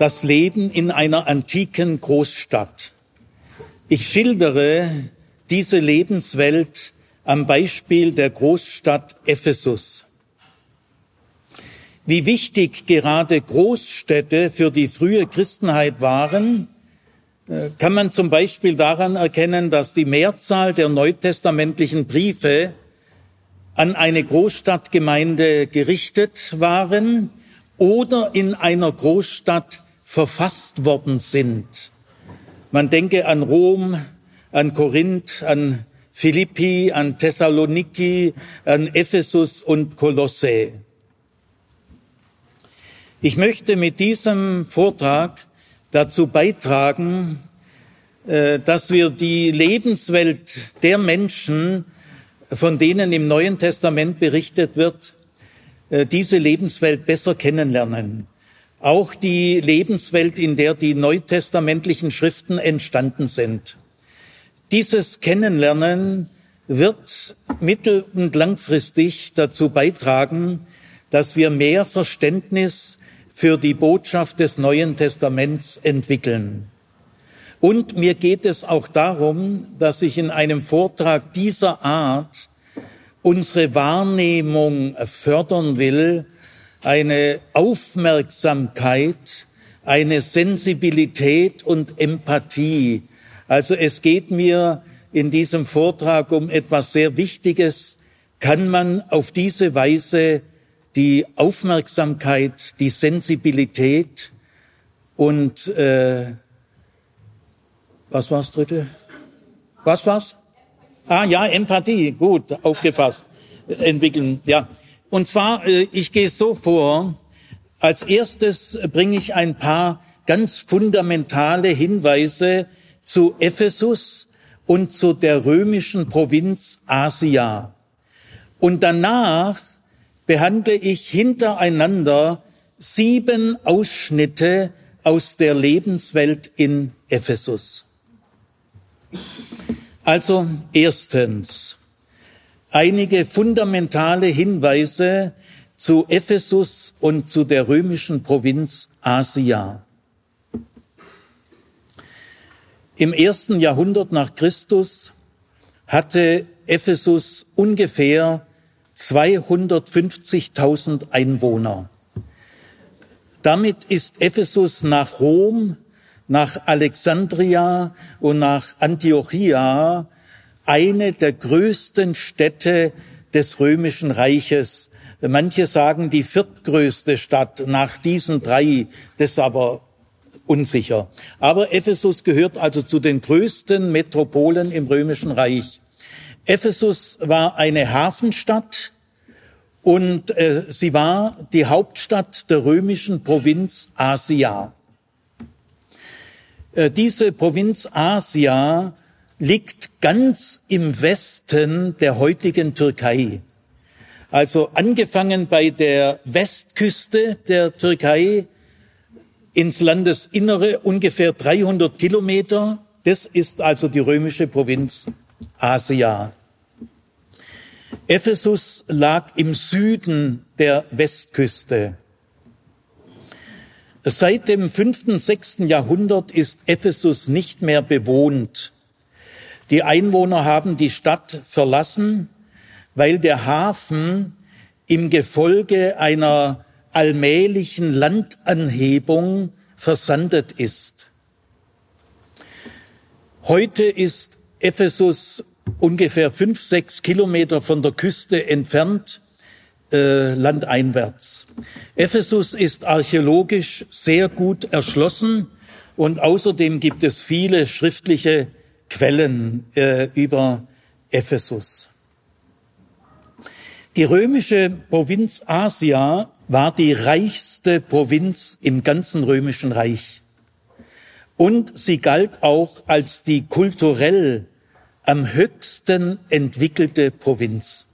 das Leben in einer antiken Großstadt. Ich schildere diese Lebenswelt am Beispiel der Großstadt Ephesus. Wie wichtig gerade Großstädte für die frühe Christenheit waren, äh, kann man zum Beispiel daran erkennen, dass die Mehrzahl der neutestamentlichen Briefe an eine Großstadtgemeinde gerichtet waren oder in einer Großstadt verfasst worden sind. Man denke an Rom, an Korinth, an Philippi, an Thessaloniki, an Ephesus und Kolosse. Ich möchte mit diesem Vortrag dazu beitragen, äh, dass wir die Lebenswelt der Menschen, von denen im Neuen Testament berichtet wird, äh, diese Lebenswelt besser kennenlernen. Auch die Lebenswelt, in der die neutestamentlichen Schriften entstanden sind. Dieses Kennenlernen wird mittel- und langfristig dazu beitragen, dass wir mehr Verständnis für die Botschaft des Neuen Testaments entwickeln. Und mir geht es auch darum, dass ich in einem Vortrag dieser Art unsere Wahrnehmung fördern will, eine Aufmerksamkeit, eine Sensibilität und Empathie. Also es geht mir in diesem Vortrag um etwas sehr Wichtiges. Kann man auf diese Weise die Aufmerksamkeit, die Sensibilität und äh, was war's dritte? Was war's? Ah ja, Empathie, gut, aufgepasst, entwickeln, ja. Und zwar, äh, ich gehe so vor, als erstes bringe ich ein paar ganz fundamentale Hinweise zu Ephesus und zu der römischen Provinz Asia. Und danach behandle ich hintereinander sieben Ausschnitte aus der Lebenswelt in Ephesus. Also erstens einige fundamentale Hinweise zu Ephesus und zu der römischen Provinz Asia. Im ersten Jahrhundert nach Christus hatte Ephesus ungefähr 250.000 Einwohner. Damit ist Ephesus nach Rom, nach Alexandria und nach Antiochia eine der größten Städte des römischen Reiches. Manche sagen die viertgrößte Stadt nach diesen drei, das ist aber unsicher. Aber Ephesus gehört also zu den größten Metropolen im römischen Reich. Ephesus war eine Hafenstadt und äh, sie war die Hauptstadt der römischen Provinz Asia. Äh, diese Provinz Asia liegt ganz im Westen der heutigen Türkei. Also angefangen bei der Westküste der Türkei ins Landesinnere ungefähr 300 Kilometer. Das ist also die römische Provinz Asia. Ephesus lag im Süden der Westküste. Seit dem fünften, sechsten Jahrhundert ist Ephesus nicht mehr bewohnt. Die Einwohner haben die Stadt verlassen, weil der Hafen im Gefolge einer allmählichen Landanhebung versandet ist. Heute ist Ephesus ungefähr fünf, sechs Kilometer von der Küste entfernt, äh, landeinwärts. Ephesus ist archäologisch sehr gut erschlossen und außerdem gibt es viele schriftliche Quellen äh, über Ephesus. Die römische Provinz Asia war die reichste Provinz im ganzen römischen Reich. Und sie galt auch als die kulturell am höchsten entwickelte Provinz.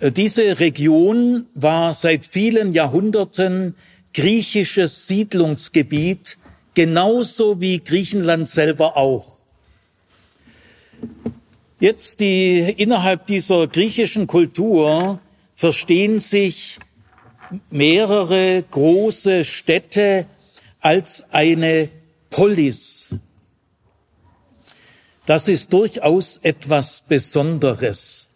Äh, diese Region war seit vielen Jahrhunderten griechisches Siedlungsgebiet, genauso wie Griechenland selber auch. Jetzt die innerhalb dieser griechischen Kultur verstehen sich mehrere große Städte als eine Polis. Das ist durchaus etwas Besonderes.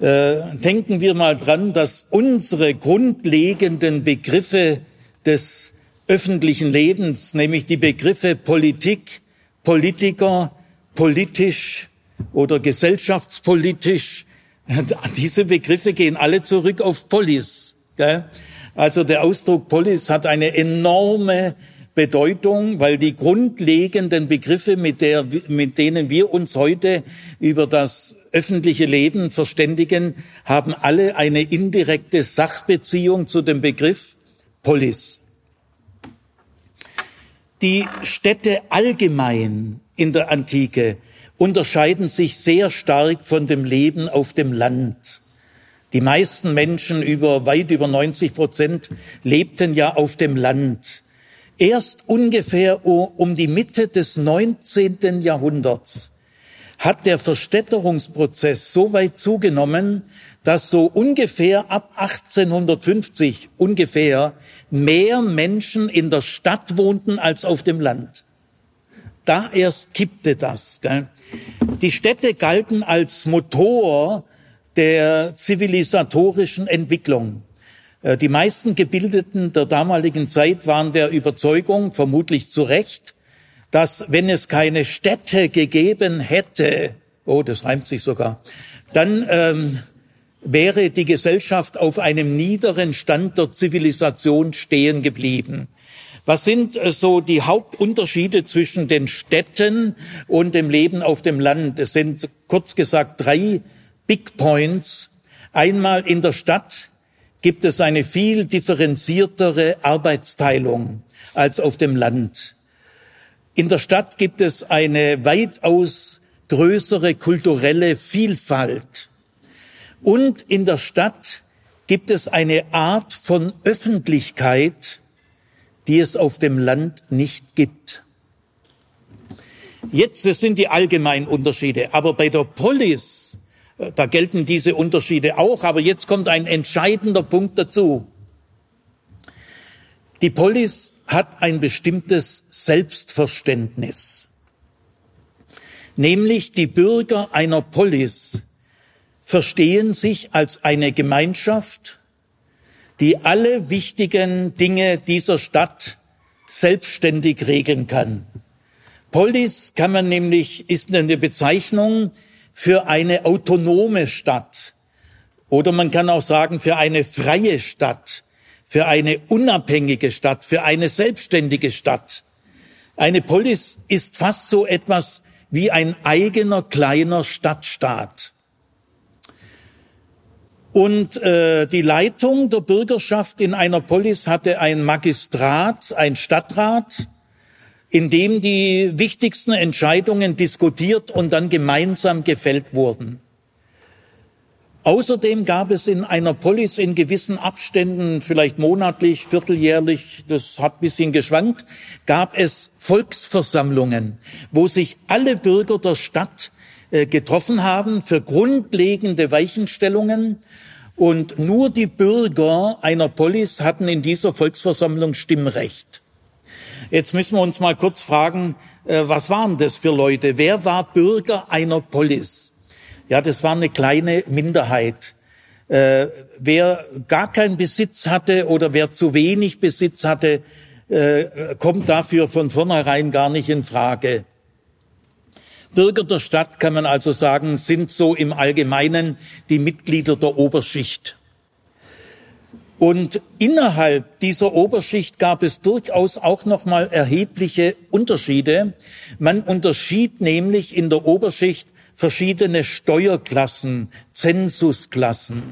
Äh, denken wir mal dran, dass unsere grundlegenden Begriffe des öffentlichen Lebens, nämlich die Begriffe Politik, Politiker, politisch oder gesellschaftspolitisch, diese Begriffe gehen alle zurück auf Polis. Gell? Also der Ausdruck Polis hat eine enorme Bedeutung, weil die grundlegenden Begriffe, mit, der, mit denen wir uns heute über das öffentliche Leben verständigen, haben alle eine indirekte Sachbeziehung zu dem Begriff Polis. Die Städte allgemein in der Antike unterscheiden sich sehr stark von dem Leben auf dem Land. Die meisten Menschen, über weit über 90 Prozent, lebten ja auf dem Land. Erst ungefähr um die Mitte des 19. Jahrhunderts hat der Verstädterungsprozess so weit zugenommen, dass so ungefähr ab 1850 ungefähr mehr Menschen in der Stadt wohnten als auf dem Land. Da erst kippte das. Gell? Die Städte galten als Motor der zivilisatorischen Entwicklung. Äh, die meisten Gebildeten der damaligen Zeit waren der Überzeugung, vermutlich zu Recht, dass wenn es keine Städte gegeben hätte, oh, das reimt sich sogar, dann ähm, wäre die Gesellschaft auf einem niederen Stand der Zivilisation stehen geblieben. Was sind äh, so die Hauptunterschiede zwischen den Städten und dem Leben auf dem Land? Es sind kurz gesagt drei Big Points. Einmal in der Stadt gibt es eine viel differenziertere Arbeitsteilung als auf dem Land. In der Stadt gibt es eine weitaus größere kulturelle Vielfalt. Und in der Stadt gibt es eine Art von Öffentlichkeit, die es auf dem Land nicht gibt. Jetzt, das sind die allgemeinen Unterschiede, aber bei der Polis da gelten diese Unterschiede auch, aber jetzt kommt ein entscheidender Punkt dazu. Die Polis hat ein bestimmtes Selbstverständnis. Nämlich die Bürger einer Polis verstehen sich als eine Gemeinschaft, die alle wichtigen Dinge dieser Stadt selbstständig regeln kann. Polis kann man nämlich, ist eine Bezeichnung, für eine autonome Stadt. Oder man kann auch sagen, für eine freie Stadt, für eine unabhängige Stadt, für eine selbstständige Stadt. Eine Polis ist fast so etwas wie ein eigener kleiner Stadtstaat. Und äh, die Leitung der Bürgerschaft in einer Polis hatte ein Magistrat, ein Stadtrat, in dem die wichtigsten Entscheidungen diskutiert und dann gemeinsam gefällt wurden. Außerdem gab es in einer Polis in gewissen Abständen, vielleicht monatlich, vierteljährlich, das hat bisschen geschwankt, gab es Volksversammlungen, wo sich alle Bürger der Stadt getroffen haben für grundlegende Weichenstellungen und nur die Bürger einer Polis hatten in dieser Volksversammlung Stimmrecht. Jetzt müssen wir uns mal kurz fragen, äh, was waren das für Leute? Wer war Bürger einer Polis? Ja, das war eine kleine Minderheit. Äh, wer gar keinen Besitz hatte oder wer zu wenig Besitz hatte, äh, kommt dafür von vornherein gar nicht in Frage. Bürger der Stadt, kann man also sagen, sind so im Allgemeinen die Mitglieder der Oberschicht. Und innerhalb dieser Oberschicht gab es durchaus auch noch mal erhebliche Unterschiede. Man unterschied nämlich in der Oberschicht verschiedene Steuerklassen, Zensusklassen.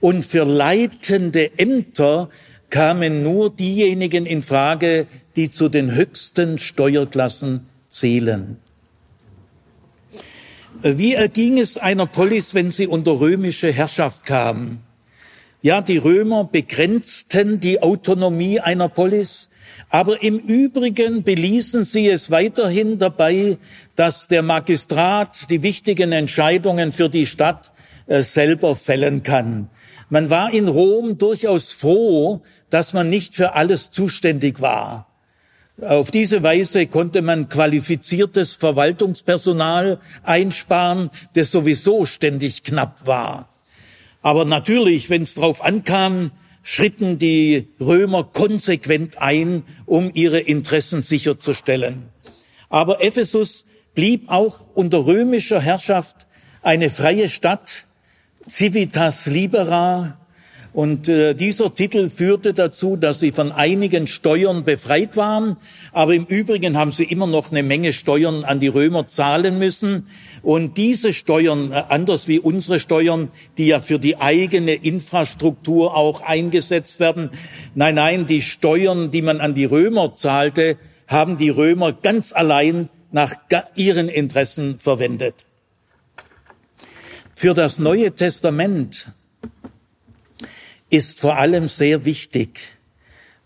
Und für leitende Ämter kamen nur diejenigen in Frage, die zu den höchsten Steuerklassen zählen. Wie erging es einer Polis, wenn sie unter römische Herrschaft kam? Ja, die Römer begrenzten die Autonomie einer Polis, aber im Übrigen beließen sie es weiterhin dabei, dass der Magistrat die wichtigen Entscheidungen für die Stadt äh, selber fällen kann. Man war in Rom durchaus froh, dass man nicht für alles zuständig war. Auf diese Weise konnte man qualifiziertes Verwaltungspersonal einsparen, das sowieso ständig knapp war. Aber natürlich, wenn es darauf ankam, schritten die Römer konsequent ein, um ihre Interessen sicherzustellen. Aber Ephesus blieb auch unter römischer Herrschaft eine freie Stadt, civitas libera, und äh, dieser Titel führte dazu, dass sie von einigen Steuern befreit waren, aber im Übrigen haben sie immer noch eine Menge Steuern an die Römer zahlen müssen. Und diese Steuern, äh, anders wie unsere Steuern, die ja für die eigene Infrastruktur auch eingesetzt werden, nein, nein, die Steuern, die man an die Römer zahlte, haben die Römer ganz allein nach ihren Interessen verwendet. Für das Neue Testament ist vor allem sehr wichtig,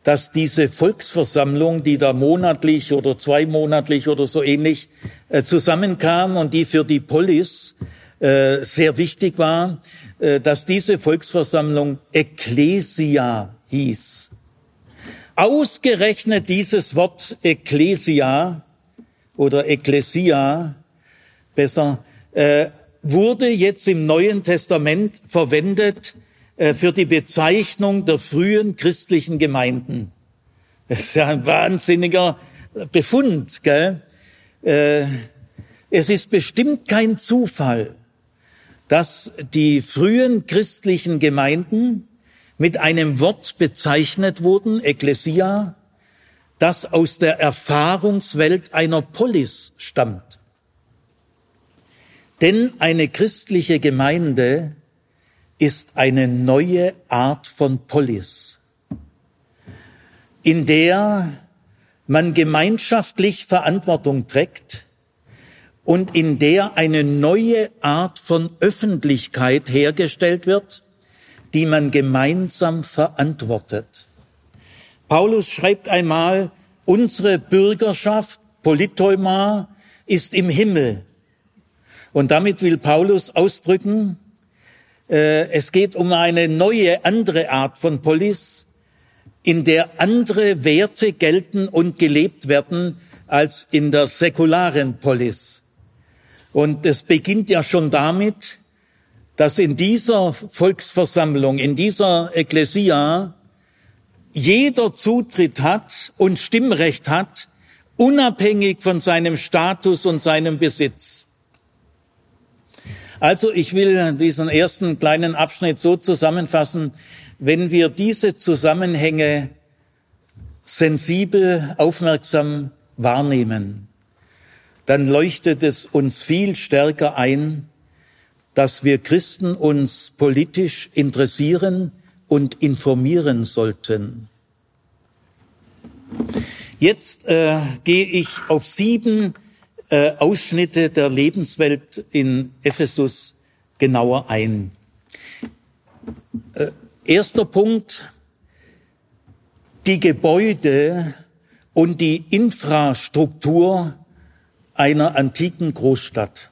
dass diese Volksversammlung, die da monatlich oder zweimonatlich oder so ähnlich äh, zusammenkam und die für die Polis äh, sehr wichtig war, äh, dass diese Volksversammlung Ecclesia hieß. Ausgerechnet dieses Wort Ecclesia oder Ecclesia besser wurde jetzt im Neuen Testament verwendet für die Bezeichnung der frühen christlichen Gemeinden. Das ist ja ein wahnsinniger Befund, gell? Äh, es ist bestimmt kein Zufall, dass die frühen christlichen Gemeinden mit einem Wort bezeichnet wurden, Ecclesia, das aus der Erfahrungswelt einer Polis stammt. Denn eine christliche Gemeinde ist eine neue Art von Polis, in der man gemeinschaftlich Verantwortung trägt und in der eine neue Art von Öffentlichkeit hergestellt wird, die man gemeinsam verantwortet. Paulus schreibt einmal, unsere Bürgerschaft, Politeuma, ist im Himmel. Und damit will Paulus ausdrücken, es geht um eine neue, andere Art von Polis, in der andere Werte gelten und gelebt werden als in der säkularen Polis. Und es beginnt ja schon damit, dass in dieser Volksversammlung, in dieser Ekklesia, jeder Zutritt hat und Stimmrecht hat, unabhängig von seinem Status und seinem Besitz. Also ich will diesen ersten kleinen Abschnitt so zusammenfassen, wenn wir diese Zusammenhänge sensibel, aufmerksam wahrnehmen, dann leuchtet es uns viel stärker ein, dass wir Christen uns politisch interessieren und informieren sollten. Jetzt äh, gehe ich auf sieben äh, Ausschnitte der Lebenswelt in Ephesus genauer ein. Äh, erster Punkt, die Gebäude und die Infrastruktur einer antiken Großstadt.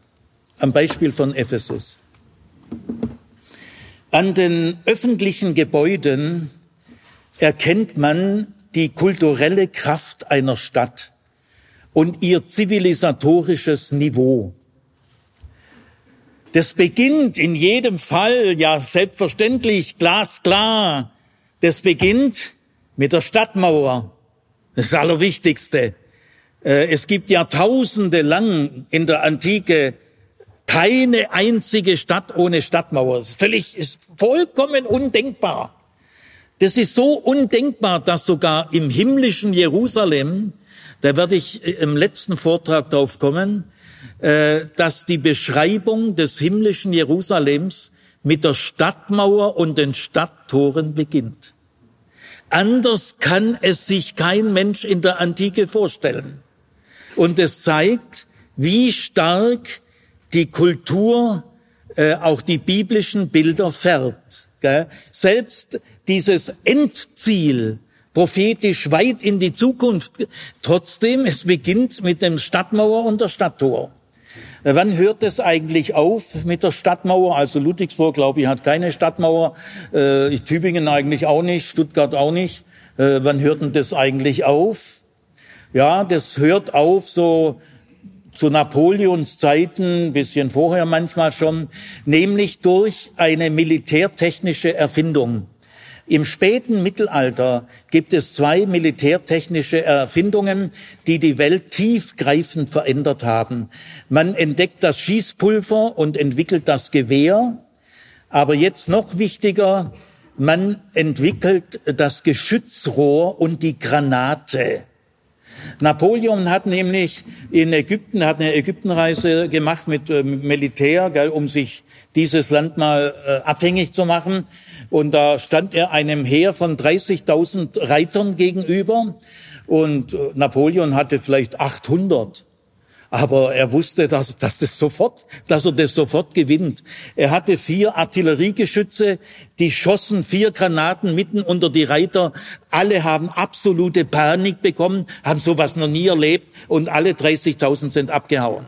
Am Beispiel von Ephesus. An den öffentlichen Gebäuden erkennt man die kulturelle Kraft einer Stadt und ihr zivilisatorisches Niveau. Das beginnt in jedem Fall, ja selbstverständlich, glasklar, das beginnt mit der Stadtmauer. Das Allerwichtigste. Äh, es gibt Jahrtausende lang in der Antike keine einzige Stadt ohne Stadtmauer. Das ist völlig, ist vollkommen undenkbar. Das ist so undenkbar, dass sogar im himmlischen Jerusalem da werde ich äh, im letzten Vortrag darauf kommen, äh, dass die Beschreibung des himmlischen Jerusalems mit der Stadtmauer und den Stadttoren beginnt. Anders kann es sich kein Mensch in der Antike vorstellen. Und es zeigt, wie stark die Kultur äh, auch die biblischen Bilder färbt. Gell? Selbst dieses Endziel prophetisch weit in die Zukunft. Trotzdem, es beginnt mit dem Stadtmauer und der Stadttor. Äh, wann hört es eigentlich auf mit der Stadtmauer? Also Ludwigsburg, glaube ich, hat keine Stadtmauer. Äh, Tübingen eigentlich auch nicht, Stuttgart auch nicht. Äh, wann hört denn das eigentlich auf? Ja, das hört auf so zu Napoleons Zeiten, bisschen vorher manchmal schon, nämlich durch eine militärtechnische Erfindung. Im späten Mittelalter gibt es zwei militärtechnische Erfindungen, die die Welt tiefgreifend verändert haben. Man entdeckt das Schießpulver und entwickelt das Gewehr. Aber jetzt noch wichtiger, man entwickelt das Geschützrohr und die Granate. Napoleon hat nämlich in Ägypten, hat eine Ägyptenreise gemacht mit äh, Militär, gell, um sich dieses Land mal äh, abhängig zu machen. Und da stand er einem Heer von 30.000 Reitern gegenüber. Und äh, Napoleon hatte vielleicht 800. Aber er wusste, dass, dass, das sofort, dass er das sofort gewinnt. Er hatte vier Artilleriegeschütze, die schossen vier Granaten mitten unter die Reiter. Alle haben absolute Panik bekommen, haben sowas noch nie erlebt und alle 30.000 sind abgehauen.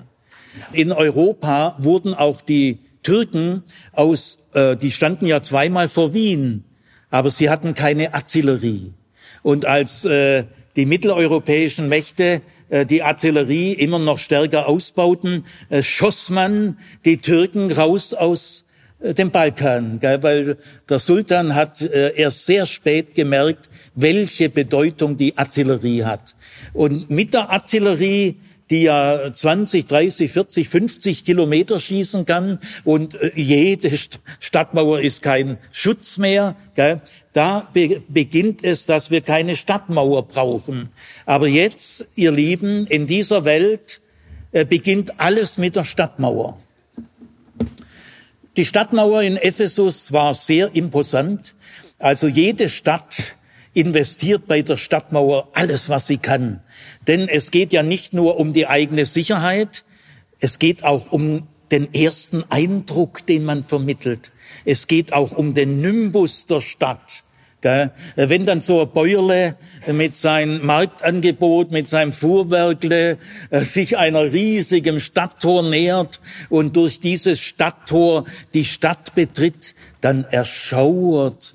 In Europa wurden auch die Türken aus, äh, die standen ja zweimal vor Wien, aber sie hatten keine Artillerie. Und als äh, die mitteleuropäischen Mächte äh, die Artillerie immer noch stärker ausbauten, äh, schoss man die Türken raus aus äh, dem Balkan, weil der Sultan hat äh, erst sehr spät gemerkt, welche Bedeutung die Artillerie hat. Und mit der Artillerie die ja 20, 30, 40, 50 Kilometer schießen kann und äh, jede Stadtmauer ist kein Schutz mehr. Gell? Da be beginnt es, dass wir keine Stadtmauer brauchen. Aber jetzt, ihr Lieben, in dieser Welt äh, beginnt alles mit der Stadtmauer. Die Stadtmauer in Ephesus war sehr imposant. Also jede Stadt investiert bei der Stadtmauer alles, was sie kann. Denn es geht ja nicht nur um die eigene Sicherheit, es geht auch um den ersten Eindruck, den man vermittelt. Es geht auch um den Nimbus der Stadt. Wenn dann so ein Bäuerle mit seinem Marktangebot, mit seinem Fuhrwerkle äh, sich einer riesigen Stadttor nähert und durch dieses Stadttor die Stadt betritt, dann erschauert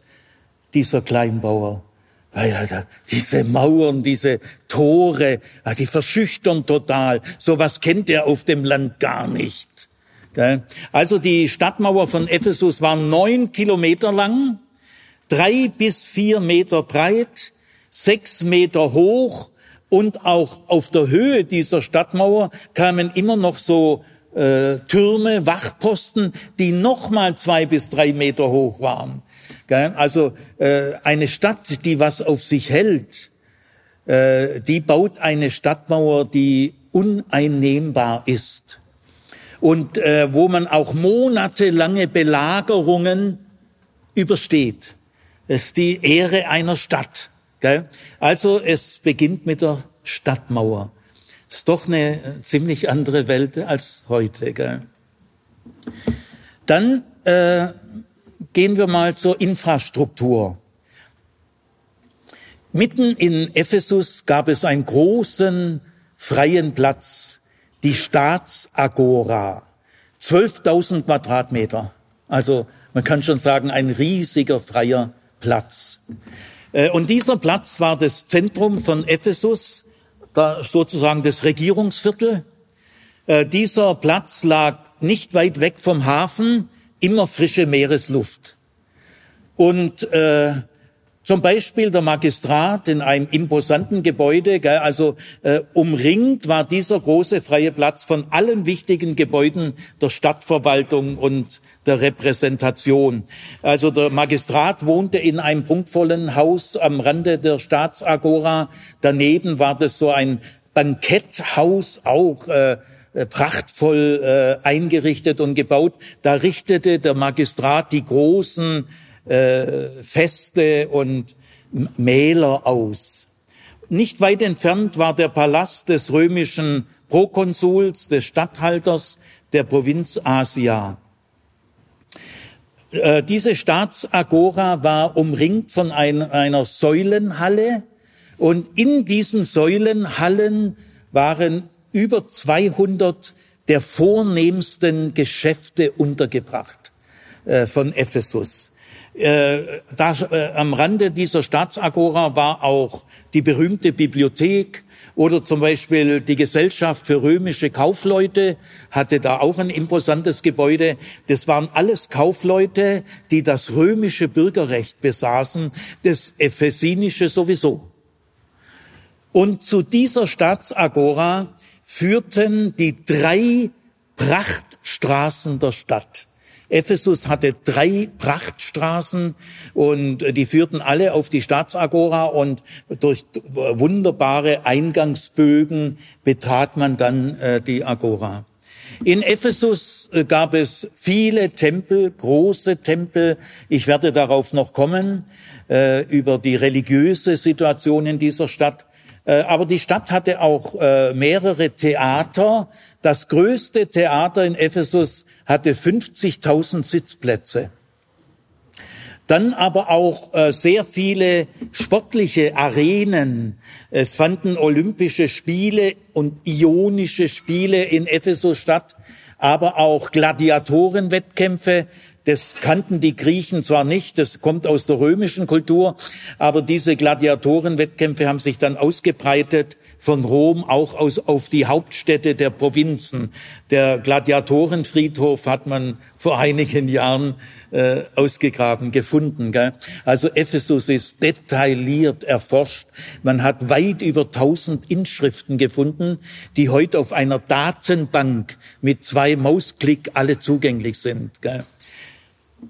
dieser Kleinbauer diese Mauern, diese Tore, die verschüchtern total. Sowas kennt er auf dem Land gar nicht. Also die Stadtmauer von Ephesus war neun Kilometer lang, drei bis vier Meter breit, sechs Meter hoch und auch auf der Höhe dieser Stadtmauer kamen immer noch so äh, Türme, Wachposten, die nochmal zwei bis drei Meter hoch waren. Also äh, eine Stadt, die was auf sich hält, äh, die baut eine Stadtmauer, die uneinnehmbar ist und äh, wo man auch monatelange Belagerungen übersteht. Das ist die Ehre einer Stadt. Also es beginnt mit der Stadtmauer. Ist doch eine ziemlich andere Welt als heute. Dann Gehen wir mal zur Infrastruktur. Mitten in Ephesus gab es einen großen freien Platz, die Staatsagora, 12.000 Quadratmeter. Also man kann schon sagen, ein riesiger freier Platz. Äh, und dieser Platz war das Zentrum von Ephesus, sozusagen das Regierungsviertel. Äh, dieser Platz lag nicht weit weg vom Hafen, immer frische Meeresluft. Und äh, zum Beispiel der Magistrat in einem imposanten Gebäude, gell, also äh, umringt war dieser große freie Platz von allen wichtigen Gebäuden der Stadtverwaltung und der Repräsentation. Also der Magistrat wohnte in einem prunkvollen Haus am Rande der Staatsagora. Daneben war das so ein Banketthaus auch. Äh, prachtvoll äh, eingerichtet und gebaut. Da richtete der Magistrat die großen äh, Feste und Mähler aus. Nicht weit entfernt war der Palast des römischen Prokonsuls, des Statthalters der Provinz Asia. Äh, diese Staatsagora war umringt von ein, einer Säulenhalle und in diesen Säulenhallen waren über 200 der vornehmsten Geschäfte untergebracht äh, von Ephesus. Äh, da, äh, am Rande dieser Staatsagora war auch die berühmte Bibliothek oder zum Beispiel die Gesellschaft für römische Kaufleute hatte da auch ein imposantes Gebäude. Das waren alles Kaufleute, die das römische Bürgerrecht besaßen, das ephesinische sowieso. Und zu dieser Staatsagora führten die drei Prachtstraßen der Stadt. Ephesus hatte drei Prachtstraßen und die führten alle auf die Staatsagora und durch wunderbare Eingangsbögen betrat man dann äh, die Agora. In Ephesus äh, gab es viele Tempel, große Tempel. Ich werde darauf noch kommen, äh, über die religiöse Situation in dieser Stadt. Äh, aber die Stadt hatte auch äh, mehrere Theater. Das größte Theater in Ephesus hatte 50.000 Sitzplätze. Dann aber auch äh, sehr viele sportliche Arenen. Es fanden Olympische Spiele und Ionische Spiele in Ephesus statt, aber auch Gladiatorenwettkämpfe. Das kannten die Griechen zwar nicht, das kommt aus der römischen Kultur, aber diese Gladiatorenwettkämpfe haben sich dann ausgebreitet von Rom auch aus, auf die Hauptstädte der Provinzen. Der Gladiatorenfriedhof hat man vor einigen Jahren äh, ausgegraben, gefunden. Gell? Also Ephesus ist detailliert erforscht. Man hat weit über tausend Inschriften gefunden, die heute auf einer Datenbank mit zwei Mausklick alle zugänglich sind. Gell?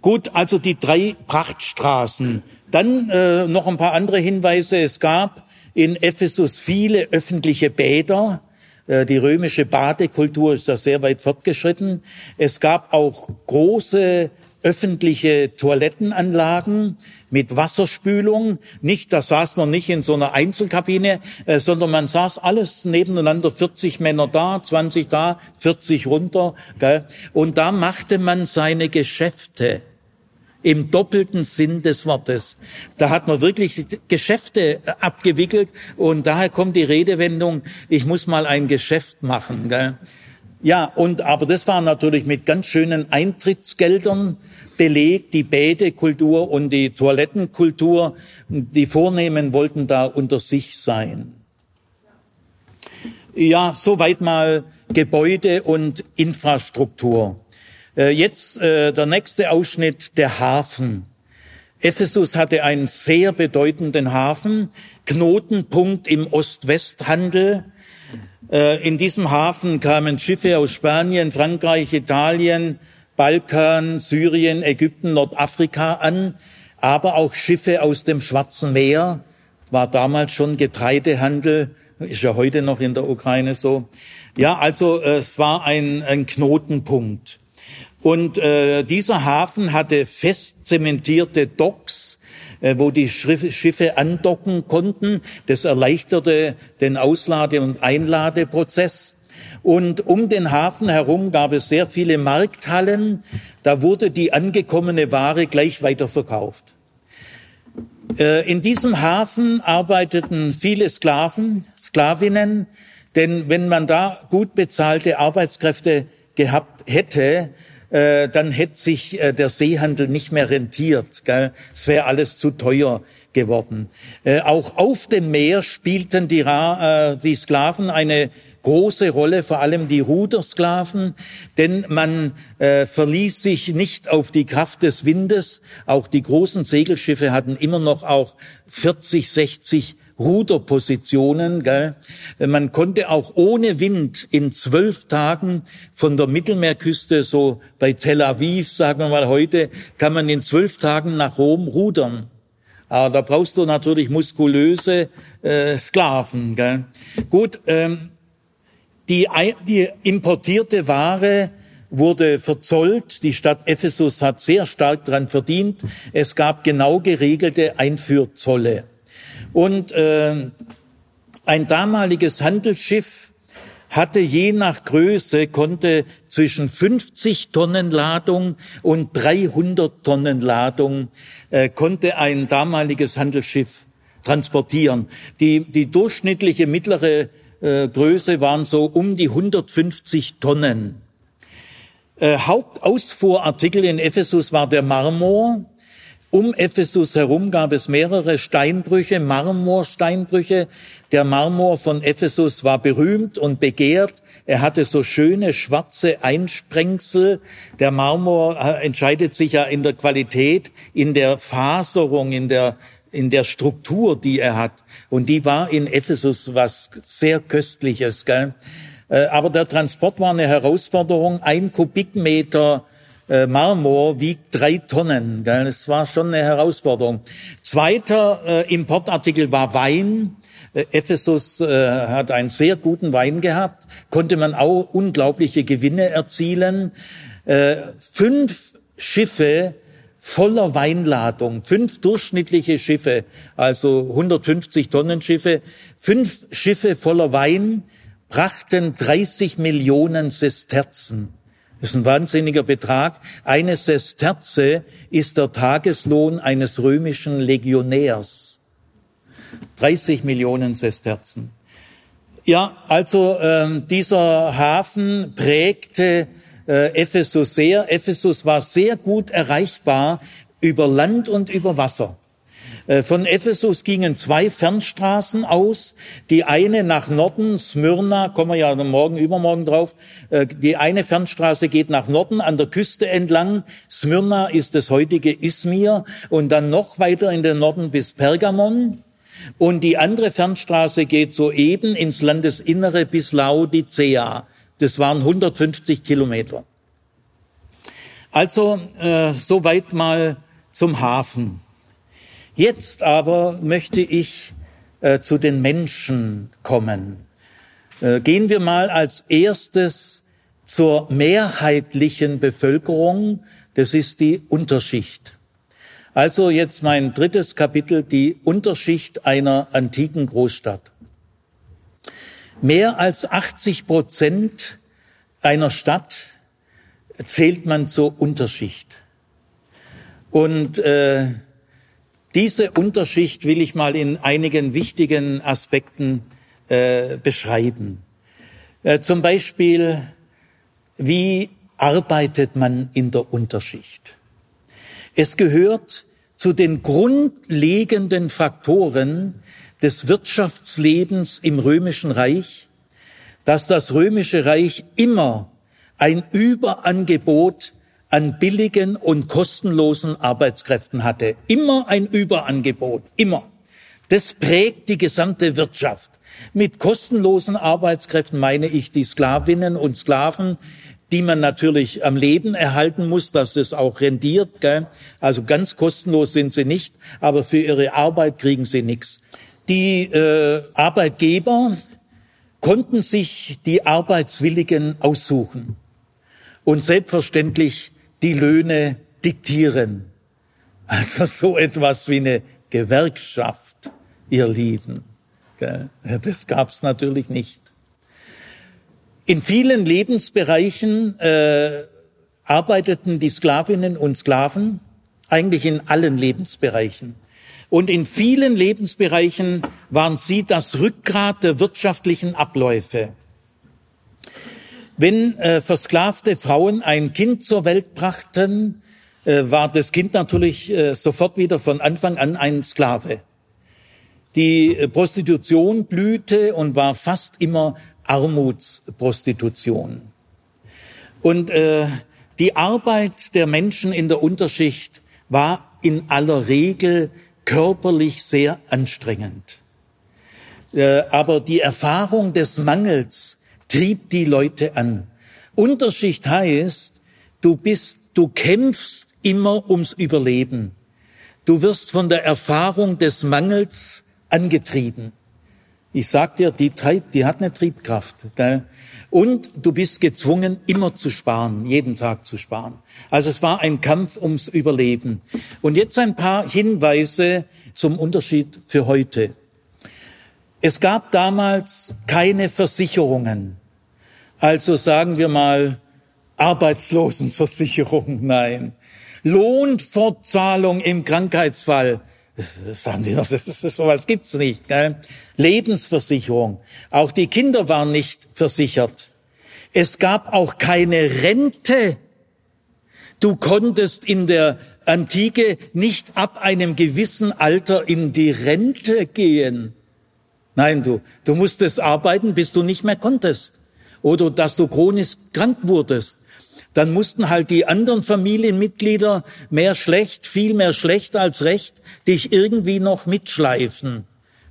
Gut, also die drei Prachtstraßen. Dann äh, noch ein paar andere Hinweise. Es gab in Ephesus viele öffentliche Bäder. Äh, die römische Badekultur ist da sehr weit fortgeschritten. Es gab auch große öffentliche Toilettenanlagen mit Wasserspülung. Nicht, da saß man nicht in so einer Einzelkabine, äh, sondern man saß alles nebeneinander, 40 Männer da, 20 da, 40 runter. Gell? Und da machte man seine Geschäfte im doppelten Sinn des Wortes. Da hat man wirklich Geschäfte abgewickelt und daher kommt die Redewendung, ich muss mal ein Geschäft machen. Gell? Ja, und aber das war natürlich mit ganz schönen Eintrittsgeldern belegt, die Bädekultur und die Toilettenkultur. Die Vornehmen wollten da unter sich sein. Ja, soweit mal Gebäude und Infrastruktur. Äh, jetzt äh, der nächste Ausschnitt, der Hafen. Ephesus hatte einen sehr bedeutenden Hafen, Knotenpunkt im Ost-West-Handel. Äh, in diesem Hafen kamen Schiffe aus Spanien, Frankreich, Italien, Balkan, Syrien, Ägypten, Nordafrika an, aber auch Schiffe aus dem Schwarzen Meer, war damals schon Getreidehandel, ist ja heute noch in der Ukraine so. Ja, also es war ein, ein Knotenpunkt. Und äh, dieser Hafen hatte fest zementierte Docks, äh, wo die Schiffe andocken konnten. Das erleichterte den Auslade- und Einladeprozess. Und um den Hafen herum gab es sehr viele Markthallen. Da wurde die angekommene Ware gleich weiterverkauft. Äh, in diesem Hafen arbeiteten viele Sklaven, Sklavinnen, denn wenn man da gut bezahlte Arbeitskräfte gehabt hätte, äh, dann hätte sich äh, der Seehandel nicht mehr rentiert. Gell? Es wäre alles zu teuer geworden. Äh, auch auf dem Meer spielten die, Ra die Sklaven eine große Rolle, vor allem die Rudersklaven, denn man äh, verließ sich nicht auf die Kraft des Windes. Auch die großen Segelschiffe hatten immer noch auch 40, 60 Ruderpositionen. Gell? Man konnte auch ohne Wind in zwölf Tagen von der Mittelmeerküste, so bei Tel Aviv, sagen wir mal heute, kann man in zwölf Tagen nach Rom rudern. Aber da brauchst du natürlich muskulöse äh, Sklaven. Gell? Gut, ähm, die, die importierte Ware wurde verzollt. Die Stadt Ephesus hat sehr stark daran verdient. Es gab genau geregelte Einfuhrzolle. Und äh, ein damaliges Handelsschiff hatte je nach Größe, konnte zwischen 50 Tonnen Ladung und 300 Tonnen Ladung, äh, konnte ein damaliges Handelsschiff transportieren. Die, die durchschnittliche mittlere äh, Größe waren so um die 150 Tonnen. Äh, Hauptausfuhrartikel in Ephesus war der Marmor. Um Ephesus herum gab es mehrere Steinbrüche, Marmorsteinbrüche. Der Marmor von Ephesus war berühmt und begehrt. Er hatte so schöne schwarze Einsprengsel. Der Marmor äh, entscheidet sich ja in der Qualität, in der Faserung, in der in der Struktur, die er hat. Und die war in Ephesus was sehr Köstliches. Gell? Äh, aber der Transport war eine Herausforderung. Ein Kubikmeter Marmor wiegt drei Tonnen. Das war schon eine Herausforderung. Zweiter äh, Importartikel war Wein. Äh, Ephesus äh, hat einen sehr guten Wein gehabt, konnte man auch unglaubliche Gewinne erzielen. Äh, fünf Schiffe voller Weinladung, fünf durchschnittliche Schiffe, also 150 Tonnen Schiffe, fünf Schiffe voller Wein brachten 30 Millionen Sesterzen. Das ist ein wahnsinniger Betrag. Eine Sesterze ist der Tageslohn eines römischen Legionärs. 30 Millionen Sesterzen. Ja, also äh, dieser Hafen prägte äh, Ephesus sehr. Ephesus war sehr gut erreichbar über Land und über Wasser. Äh, von Ephesus gingen zwei Fernstraßen aus. Die eine nach Norden, Smyrna, kommen wir ja morgen, übermorgen drauf. Äh, die eine Fernstraße geht nach Norden an der Küste entlang. Smyrna ist das heutige Izmir und dann noch weiter in den Norden bis Pergamon. Und die andere Fernstraße geht soeben ins Landesinnere bis Laodicea. Das waren 150 Kilometer. Also äh, soweit mal zum Hafen. Jetzt aber möchte ich äh, zu den Menschen kommen. Äh, gehen wir mal als erstes zur mehrheitlichen Bevölkerung. Das ist die Unterschicht. Also jetzt mein drittes Kapitel, die Unterschicht einer antiken Großstadt. Mehr als 80 Prozent einer Stadt zählt man zur Unterschicht. Und äh, diese Unterschicht will ich mal in einigen wichtigen Aspekten äh, beschreiben. Äh, zum Beispiel, wie arbeitet man in der Unterschicht? Es gehört zu den grundlegenden Faktoren des Wirtschaftslebens im römischen Reich, dass das römische Reich immer ein Überangebot an billigen und kostenlosen Arbeitskräften hatte. Immer ein Überangebot, immer. Das prägt die gesamte Wirtschaft. Mit kostenlosen Arbeitskräften meine ich die Sklavinnen und Sklaven, die man natürlich am Leben erhalten muss, dass es auch rendiert. Gell? Also ganz kostenlos sind sie nicht, aber für ihre Arbeit kriegen sie nichts. Die äh, Arbeitgeber konnten sich die Arbeitswilligen aussuchen. Und selbstverständlich die Löhne diktieren. Also so etwas wie eine Gewerkschaft, ihr Lieben. Das gab's natürlich nicht. In vielen Lebensbereichen äh, arbeiteten die Sklavinnen und Sklaven, eigentlich in allen Lebensbereichen. Und in vielen Lebensbereichen waren sie das Rückgrat der wirtschaftlichen Abläufe. Wenn äh, versklavte Frauen ein Kind zur Welt brachten, äh, war das Kind natürlich äh, sofort wieder von Anfang an ein Sklave. Die äh, Prostitution blühte und war fast immer Armutsprostitution. Und äh, die Arbeit der Menschen in der Unterschicht war in aller Regel körperlich sehr anstrengend. Äh, aber die Erfahrung des Mangels trieb die Leute an. Unterschicht heißt, du bist, du kämpfst immer ums Überleben. Du wirst von der Erfahrung des Mangels angetrieben. Ich sag dir, die treibt, die hat eine Triebkraft. Und du bist gezwungen, immer zu sparen, jeden Tag zu sparen. Also es war ein Kampf ums Überleben. Und jetzt ein paar Hinweise zum Unterschied für heute. Es gab damals keine Versicherungen. Also sagen wir mal Arbeitslosenversicherung, nein. Lohnfortzahlung im Krankheitsfall Das sagen die noch, das ist, sowas gibt's nicht. Gell? Lebensversicherung. Auch die Kinder waren nicht versichert. Es gab auch keine Rente. Du konntest in der Antike nicht ab einem gewissen Alter in die Rente gehen. Nein, du, du musstest arbeiten, bis du nicht mehr konntest. Oder dass du chronisch krank wurdest dann mussten halt die anderen Familienmitglieder mehr schlecht, viel mehr schlecht als recht, dich irgendwie noch mitschleifen.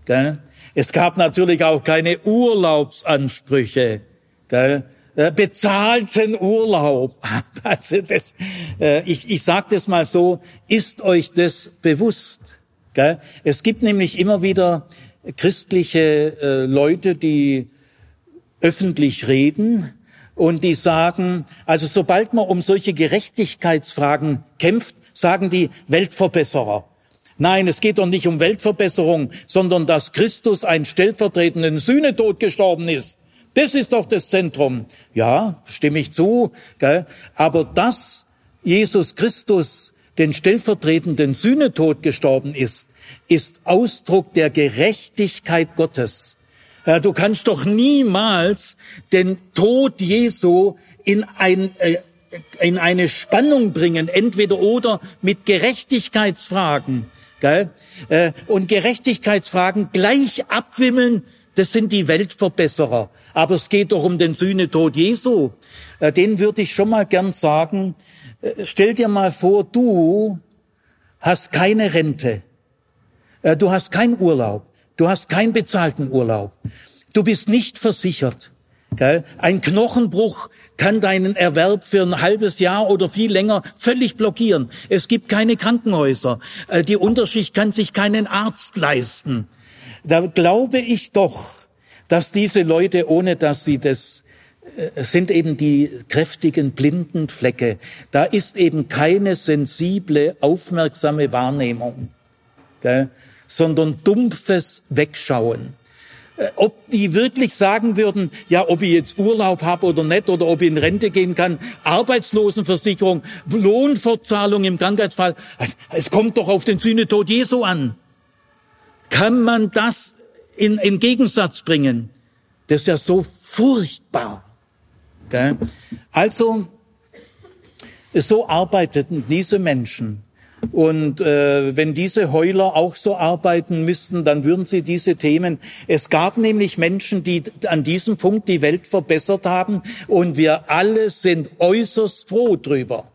Gell? Es gab natürlich auch keine Urlaubsansprüche. Gell? Äh, bezahlten Urlaub. Also das, äh, ich, ich sage das mal so, ist euch das bewusst? Gell? Es gibt nämlich immer wieder christliche äh, Leute, die öffentlich reden und die sagen, also sobald man um solche Gerechtigkeitsfragen kämpft, sagen die Weltverbesserer. Nein, es geht doch nicht um Weltverbesserung, sondern dass Christus einen stellvertretenden Sühnetod gestorben ist. Das ist doch das Zentrum. Ja, stimme ich zu. Gell? Aber dass Jesus Christus den stellvertretenden Sühnetod gestorben ist, ist Ausdruck der Gerechtigkeit Gottes. Du kannst doch niemals den Tod Jesu in, ein, äh, in eine Spannung bringen, entweder oder mit Gerechtigkeitsfragen. Gell? Äh, und Gerechtigkeitsfragen gleich abwimmeln, das sind die Weltverbesserer. Aber es geht doch um den Sühnetod Jesu. Äh, den würde ich schon mal gern sagen. Stell dir mal vor, du hast keine Rente. Du hast keinen Urlaub. Du hast keinen bezahlten Urlaub. Du bist nicht versichert. Ein Knochenbruch kann deinen Erwerb für ein halbes Jahr oder viel länger völlig blockieren. Es gibt keine Krankenhäuser. Äh, die Unterschicht kann sich keinen Arzt leisten. Da glaube ich doch, dass diese Leute, ohne dass sie das äh, sind eben die kräftigen blinden Flecke. Da ist eben keine sensible, aufmerksame Wahrnehmung. Gell? Sondern dumpfes Wegschauen. Äh, ob die wirklich sagen würden, ja, ob ich jetzt Urlaub habe oder nicht, oder ob ich in Rente gehen kann, Arbeitslosenversicherung, Lohnfortzahlung im Krankheitsfall, es kommt doch auf den Sühnetod Jesu an. Kann man das in, in Gegensatz bringen? Das ist ja so furchtbar. Gell? Also, so arbeiteten diese Menschen. Und äh, wenn diese Heuler auch so arbeiten müssten, dann würden sie diese Themen. Es gab nämlich Menschen, die an diesem Punkt die Welt verbessert haben, und wir alle sind äußerst froh drüber.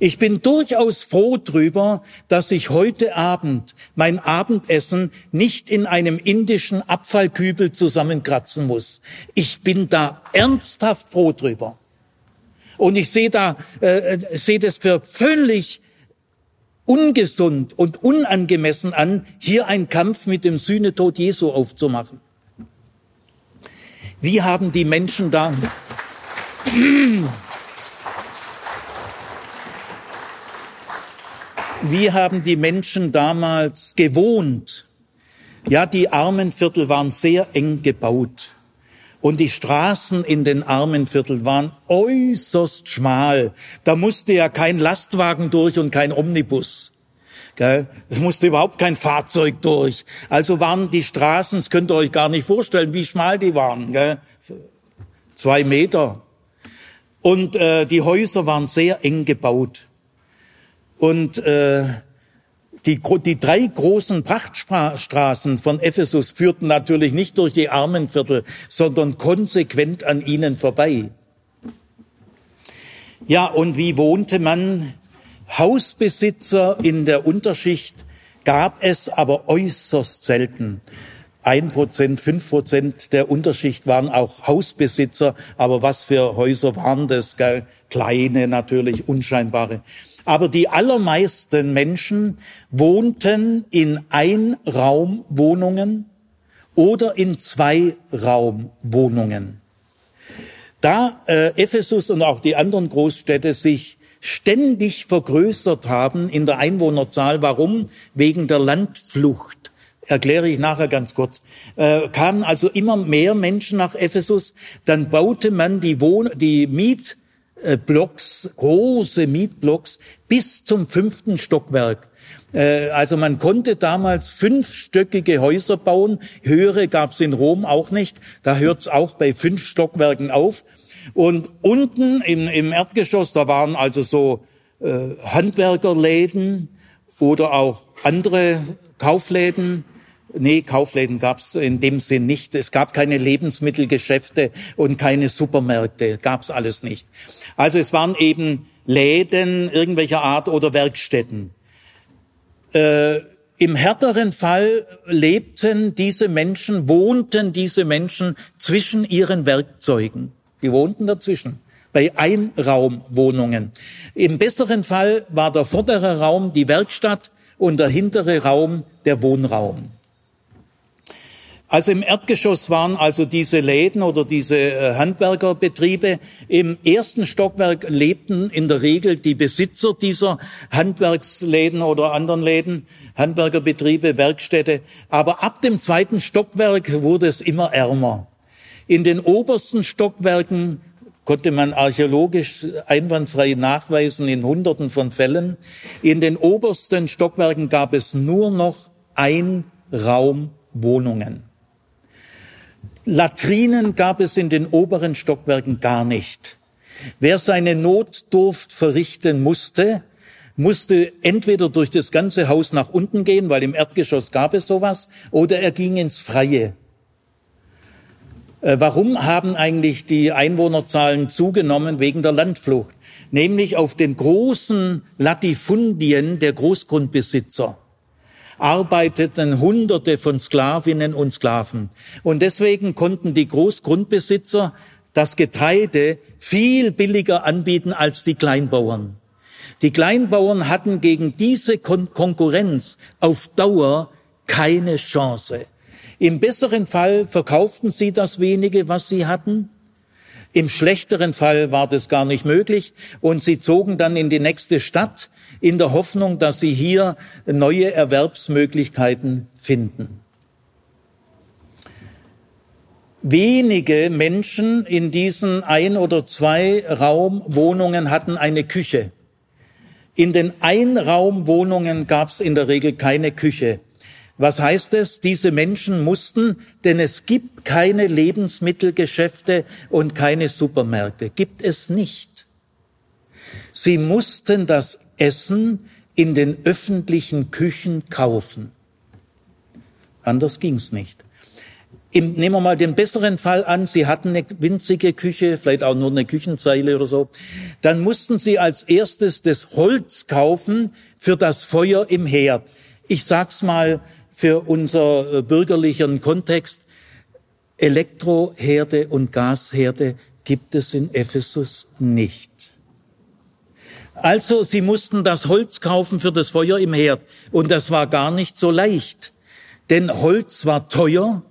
Ich bin durchaus froh drüber, dass ich heute Abend mein Abendessen nicht in einem indischen Abfallkübel zusammenkratzen muss. Ich bin da ernsthaft froh drüber. Und ich sehe da, äh, äh sehe das für völlig ungesund und unangemessen an, hier einen Kampf mit dem Sühnetod Jesu aufzumachen. Wie haben die Menschen da, wie haben die Menschen damals gewohnt? Ja, die Armenviertel waren sehr eng gebaut. Und die Straßen in den Armenvierteln waren äußerst schmal. Da musste ja kein Lastwagen durch und kein Omnibus. Es musste überhaupt kein Fahrzeug durch. Also waren die Straßen, das könnt ihr euch gar nicht vorstellen, wie schmal die waren. Gell? Zwei Meter. Und äh, die Häuser waren sehr eng gebaut. Und äh, die, die drei großen Prachtstraßen von Ephesus führten natürlich nicht durch die Armenviertel, sondern konsequent an ihnen vorbei. Ja, und wie wohnte man? Hausbesitzer in der Unterschicht gab es aber äußerst selten. Ein Prozent, fünf Prozent der Unterschicht waren auch Hausbesitzer, aber was für Häuser waren das? Kleine natürlich, unscheinbare. Aber die allermeisten Menschen wohnten in Einraumwohnungen oder in Zweiraumwohnungen. Da äh, Ephesus und auch die anderen Großstädte sich ständig vergrößert haben in der Einwohnerzahl. Warum? Wegen der Landflucht. Erkläre ich nachher ganz kurz. Äh, kamen also immer mehr Menschen nach Ephesus. Dann baute man die, Wohn die Miet Blocks, große Mietblocks bis zum fünften Stockwerk. Äh, also man konnte damals fünfstöckige Häuser bauen. Höhere gab es in Rom auch nicht. Da hört es auch bei fünf Stockwerken auf. Und unten im, im Erdgeschoss, da waren also so äh, Handwerkerläden oder auch andere Kaufläden. Nee, Kaufläden gab es in dem Sinn nicht. Es gab keine Lebensmittelgeschäfte und keine Supermärkte, gab es alles nicht. Also es waren eben Läden irgendwelcher Art oder Werkstätten. Äh, Im härteren Fall lebten diese Menschen, wohnten diese Menschen zwischen ihren Werkzeugen. Die wohnten dazwischen bei Einraumwohnungen. Im besseren Fall war der vordere Raum die Werkstatt und der hintere Raum der Wohnraum. Also im Erdgeschoss waren also diese Läden oder diese äh, Handwerkerbetriebe. Im ersten Stockwerk lebten in der Regel die Besitzer dieser Handwerksläden oder anderen Läden, Handwerkerbetriebe, Werkstätte. Aber ab dem zweiten Stockwerk wurde es immer ärmer. In den obersten Stockwerken konnte man archäologisch einwandfrei nachweisen in Hunderten von Fällen. In den obersten Stockwerken gab es nur noch Einraumwohnungen. Latrinen gab es in den oberen Stockwerken gar nicht. Wer seine Notdurft verrichten musste, musste entweder durch das ganze Haus nach unten gehen, weil im Erdgeschoss gab es sowas, oder er ging ins Freie. Äh, warum haben eigentlich die Einwohnerzahlen zugenommen wegen der Landflucht? Nämlich auf den großen Latifundien der Großgrundbesitzer arbeiteten Hunderte von Sklavinnen und Sklaven. Und deswegen konnten die Großgrundbesitzer das Getreide viel billiger anbieten als die Kleinbauern. Die Kleinbauern hatten gegen diese Kon Konkurrenz auf Dauer keine Chance. Im besseren Fall verkauften sie das wenige, was sie hatten. Im schlechteren Fall war das gar nicht möglich und sie zogen dann in die nächste Stadt in der Hoffnung, dass sie hier neue Erwerbsmöglichkeiten finden. Wenige Menschen in diesen ein oder zwei Raumwohnungen hatten eine Küche. In den Einraumwohnungen gab es in der Regel keine Küche. Was heißt es? Diese Menschen mussten, denn es gibt keine Lebensmittelgeschäfte und keine Supermärkte. Gibt es nicht. Sie mussten das Essen in den öffentlichen Küchen kaufen. Anders ging's nicht. Im, nehmen wir mal den besseren Fall an, Sie hatten eine winzige Küche, vielleicht auch nur eine Küchenzeile oder so. Dann mussten Sie als erstes das Holz kaufen für das Feuer im Herd. Ich sag's mal für unser äh, bürgerlichen Kontext. Elektroherde und Gasherde gibt es in Ephesus nicht. Also sie mussten das Holz kaufen für das Feuer im Herd. Und das war gar nicht so leicht. Denn Holz war teuer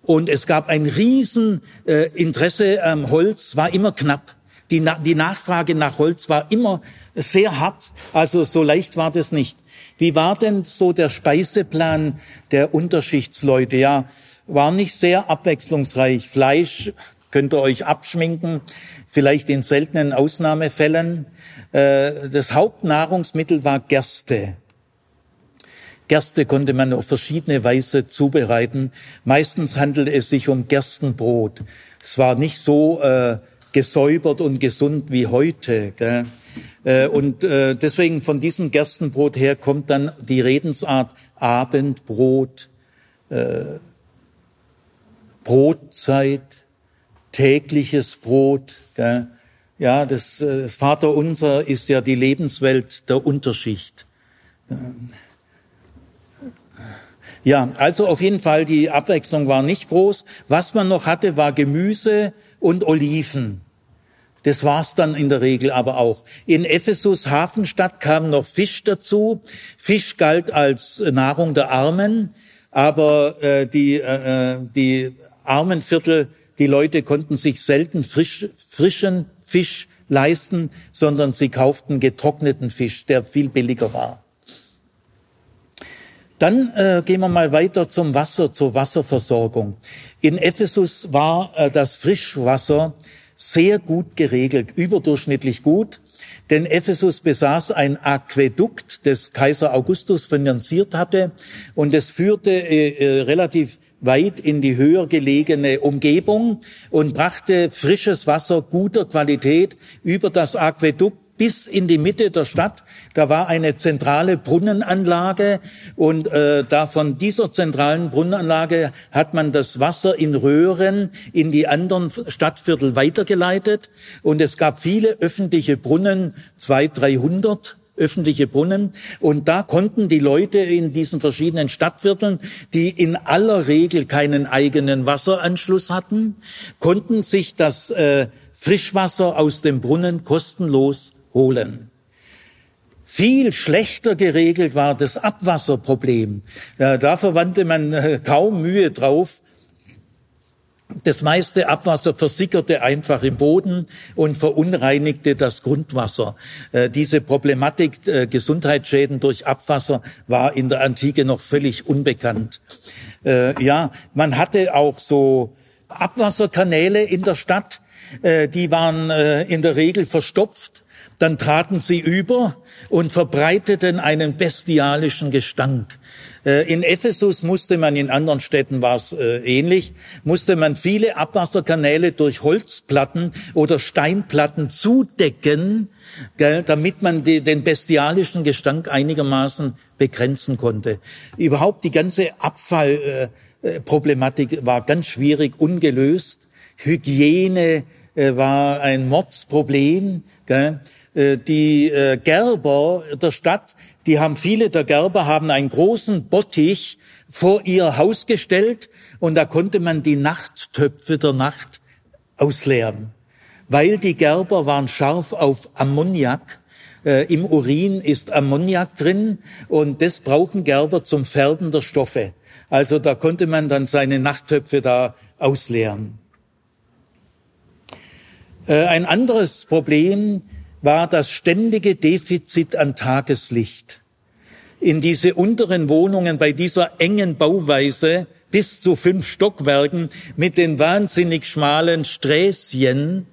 und es gab ein riesen äh, am Holz, war immer knapp. Die, die Nachfrage nach Holz war immer sehr hart, also so leicht war das nicht. Wie war denn so der Speiseplan der Unterschichtsleute? Ja, war nicht sehr abwechslungsreich. Fleisch könnt ihr euch abschminken, vielleicht in seltenen Ausnahmefällen. Äh, das Hauptnahrungsmittel war Gerste. Gerste konnte man auf verschiedene Weise zubereiten. Meistens handelte es sich um Gerstenbrot. Es war nicht so äh, gesäubert und gesund wie heute. Gell? Äh, und äh, deswegen von diesem Gerstenbrot her kommt dann die Redensart Abendbrot, äh, Brotzeit, tägliches Brot. Ja, das, das Vaterunser ist ja die Lebenswelt der Unterschicht. Ja, also auf jeden Fall, die Abwechslung war nicht groß. Was man noch hatte, war Gemüse und Oliven. Das war's dann in der Regel aber auch. In Ephesus Hafenstadt kam noch Fisch dazu. Fisch galt als Nahrung der Armen, aber äh, die, äh, äh die Armenviertel die Leute konnten sich selten frisch, frischen Fisch leisten, sondern sie kauften getrockneten Fisch, der viel billiger war. Dann äh, gehen wir mal weiter zum Wasser, zur Wasserversorgung. In Ephesus war äh, das Frischwasser sehr gut geregelt, überdurchschnittlich gut. Denn Ephesus besaß ein Aquädukt, das Kaiser Augustus finanziert hatte, und es führte äh, äh, relativ weit in die höher gelegene Umgebung und brachte frisches Wasser guter Qualität über das Aquädukt bis in die Mitte der Stadt. Da war eine zentrale Brunnenanlage und äh, da von dieser zentralen Brunnenanlage hat man das Wasser in Röhren in die anderen Stadtviertel weitergeleitet und es gab viele öffentliche Brunnen, zwei, dreihundert öffentliche Brunnen. Und da konnten die Leute in diesen verschiedenen Stadtvierteln, die in aller Regel keinen eigenen Wasseranschluss hatten, konnten sich das äh, Frischwasser aus dem Brunnen kostenlos holen. Viel schlechter geregelt war das Abwasserproblem. Da verwandte man äh, kaum Mühe drauf. Das meiste Abwasser versickerte einfach im Boden und verunreinigte das Grundwasser. Äh, diese Problematik äh, Gesundheitsschäden durch Abwasser war in der Antike noch völlig unbekannt. Ja, man hatte auch so Abwasserkanäle in der Stadt, die waren in der Regel verstopft dann traten sie über und verbreiteten einen bestialischen Gestank. Äh, in Ephesus musste man, in anderen Städten war es äh, ähnlich, musste man viele Abwasserkanäle durch Holzplatten oder Steinplatten zudecken, damit man den bestialischen Gestank einigermaßen begrenzen konnte. Überhaupt die ganze Abfallproblematik äh, war ganz schwierig, ungelöst. Hygiene war ein Mordsproblem. Gell. Äh, die äh, Gerber der Stadt, die haben viele der Gerber haben einen großen Bottich vor ihr Haus gestellt und da konnte man die Nachttöpfe der Nacht ausleeren, weil die Gerber waren scharf auf Ammoniak. Äh, Im Urin ist Ammoniak drin und das brauchen Gerber zum Färben der Stoffe. Also da konnte man dann seine Nachttöpfe da ausleeren. Äh, ein anderes Problem war das ständige Defizit an Tageslicht. In diese unteren Wohnungen bei dieser engen Bauweise bis zu fünf Stockwerken mit den wahnsinnig schmalen Sträßchen.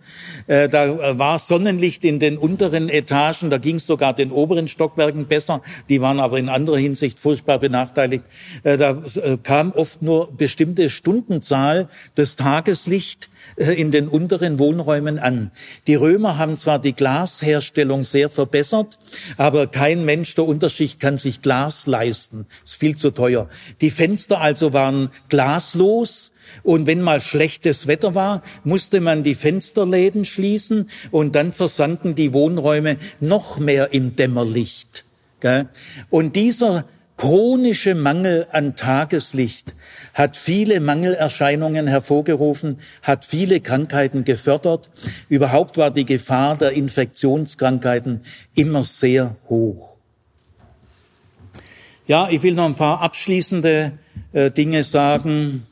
Äh, da war Sonnenlicht in den unteren Etagen, da ging es sogar den oberen Stockwerken besser, die waren aber in anderer Hinsicht furchtbar benachteiligt. Äh, da äh, kam oft nur bestimmte Stundenzahl des Tageslicht äh, in den unteren Wohnräumen an. Die Römer haben zwar die Glasherstellung sehr verbessert, aber kein Mensch der Unterschicht kann sich Glas leisten. Ist viel zu teuer. Die Fenster also waren glaslos. Und wenn mal schlechtes Wetter war, musste man die Fensterläden schließen und dann versanden die Wohnräume noch mehr im Dämmerlicht. Und dieser chronische Mangel an Tageslicht hat viele Mangelerscheinungen hervorgerufen, hat viele Krankheiten gefördert. Überhaupt war die Gefahr der Infektionskrankheiten immer sehr hoch. Ja, ich will noch ein paar abschließende äh, Dinge sagen.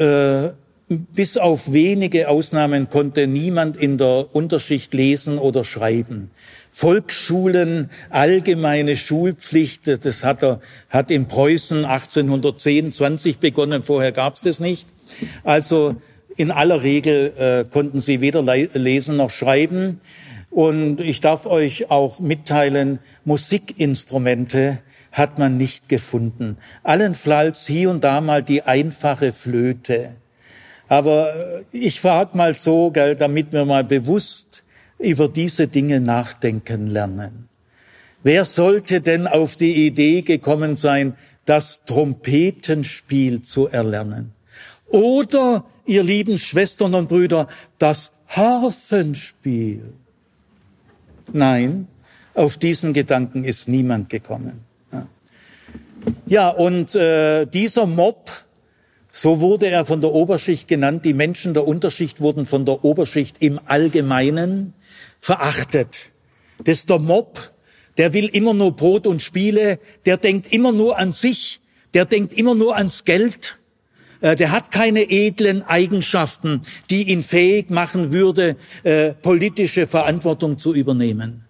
Äh, bis auf wenige Ausnahmen konnte niemand in der Unterschicht lesen oder schreiben. Volksschulen, allgemeine Schulpflicht, das hat, er, hat in Preußen 1810, 20 begonnen, vorher gab es das nicht. Also in aller Regel äh, konnten sie weder lesen noch schreiben. Und ich darf euch auch mitteilen, Musikinstrumente hat man nicht gefunden. Allenfalls hier und da mal die einfache Flöte. Aber äh, ich frage mal so, gell, damit wir mal bewusst über diese Dinge nachdenken lernen. Wer sollte denn auf die Idee gekommen sein, das Trompetenspiel zu erlernen? Oder, ihr lieben Schwestern und Brüder, das Harfenspiel? Nein, auf diesen Gedanken ist niemand gekommen. Ja, und äh, dieser Mob, so wurde er von der Oberschicht genannt, die Menschen der Unterschicht wurden von der Oberschicht im Allgemeinen verachtet. Das ist der Mob, der will immer nur Brot und Spiele, der denkt immer nur an sich, der denkt immer nur ans Geld, äh, der hat keine edlen Eigenschaften, die ihn fähig machen würde, äh, politische Verantwortung zu übernehmen.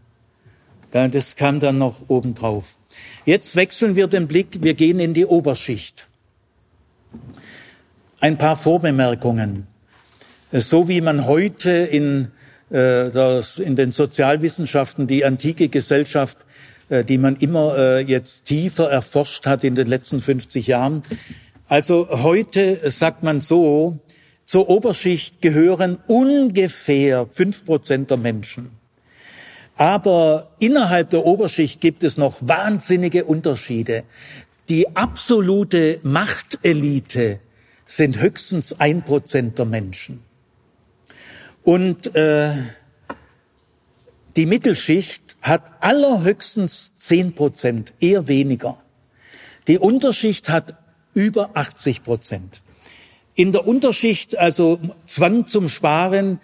Das kam dann noch obendrauf. Jetzt wechseln wir den Blick, wir gehen in die Oberschicht. Ein paar Vorbemerkungen. So wie man heute in, äh, das, in den Sozialwissenschaften die antike Gesellschaft, äh, die man immer äh, jetzt tiefer erforscht hat in den letzten 50 Jahren. Also heute sagt man so, zur Oberschicht gehören ungefähr fünf Prozent der Menschen. Aber innerhalb der Oberschicht gibt es noch wahnsinnige Unterschiede. Die absolute Machtelite sind höchstens ein Prozent der Menschen. Und äh, die Mittelschicht hat allerhöchstens zehn Prozent, eher weniger. Die Unterschicht hat über 80 Prozent. In der Unterschicht, also Zwang zum Sparen,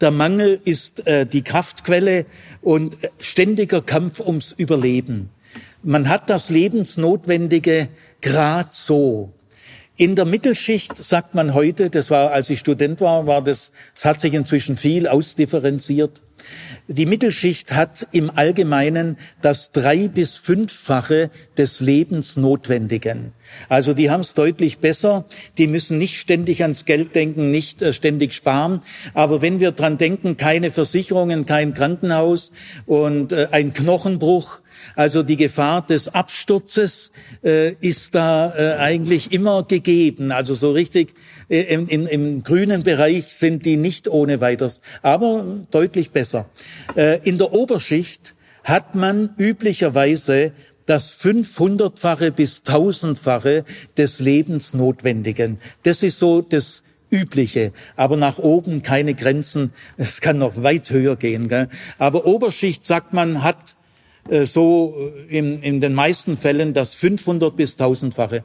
der Mangel ist äh, die Kraftquelle und ständiger Kampf ums Überleben. Man hat das Lebensnotwendige grad so. In der Mittelschicht sagt man heute, das war, als ich Student war, war das, es hat sich inzwischen viel ausdifferenziert. Die Mittelschicht hat im Allgemeinen das drei- bis fünffache des Lebensnotwendigen. Also die haben es deutlich besser. Die müssen nicht ständig ans Geld denken, nicht äh, ständig sparen. Aber wenn wir dran denken, keine Versicherungen, kein Krankenhaus und äh, ein Knochenbruch, also die Gefahr des Absturzes äh, ist da äh, eigentlich immer gegeben. Also so richtig äh, im, im, im, grünen Bereich sind die nicht ohne weiteres, aber deutlich besser. Äh, in der Oberschicht hat man üblicherweise das 500-fache bis 1000-fache des Lebensnotwendigen. Das ist so das Übliche, aber nach oben keine Grenzen. Es kann noch weit höher gehen. Gell? Aber Oberschicht sagt man hat so äh, in, in den meisten Fällen das 500 bis 1000-fache.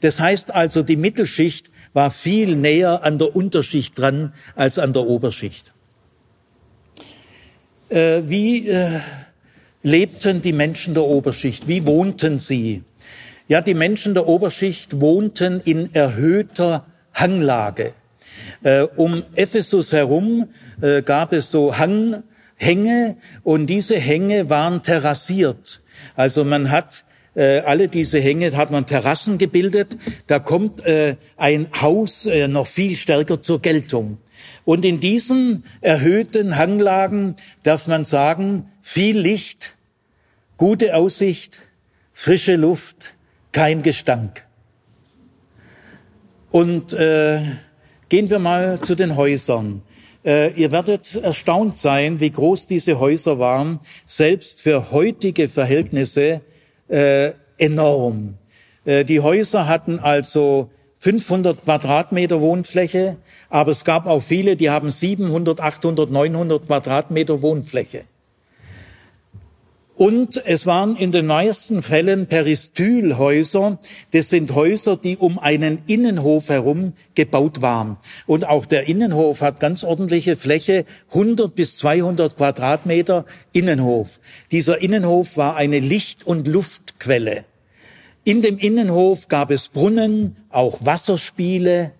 Das heißt also, die Mittelschicht war viel näher an der Unterschicht dran als an der Oberschicht. Äh, wie äh, lebten die Menschen der Oberschicht? Wie wohnten sie? Ja, die Menschen der Oberschicht wohnten in erhöhter Hanglage. Äh, um Ephesus herum äh, gab es so Hang, Hänge und diese Hänge waren terrassiert. Also man hat äh, alle diese Hänge hat man Terrassen gebildet. Da kommt äh, ein Haus äh, noch viel stärker zur Geltung. Und in diesen erhöhten Hanglagen darf man sagen, viel Licht, gute Aussicht, frische Luft, kein Gestank. Und äh, gehen wir mal zu den Häusern. Äh, ihr werdet erstaunt sein, wie groß diese Häuser waren, selbst für heutige Verhältnisse äh, enorm. Äh, die Häuser hatten also 500 Quadratmeter Wohnfläche, aber es gab auch viele, die haben 700, 800, 900 Quadratmeter Wohnfläche. Und es waren in den meisten Fällen Peristylhäuser. Das sind Häuser, die um einen Innenhof herum gebaut waren. Und auch der Innenhof hat ganz ordentliche Fläche, 100 bis 200 Quadratmeter Innenhof. Dieser Innenhof war eine Licht- und Luftquelle. In dem Innenhof gab es Brunnen, auch Wasserspiele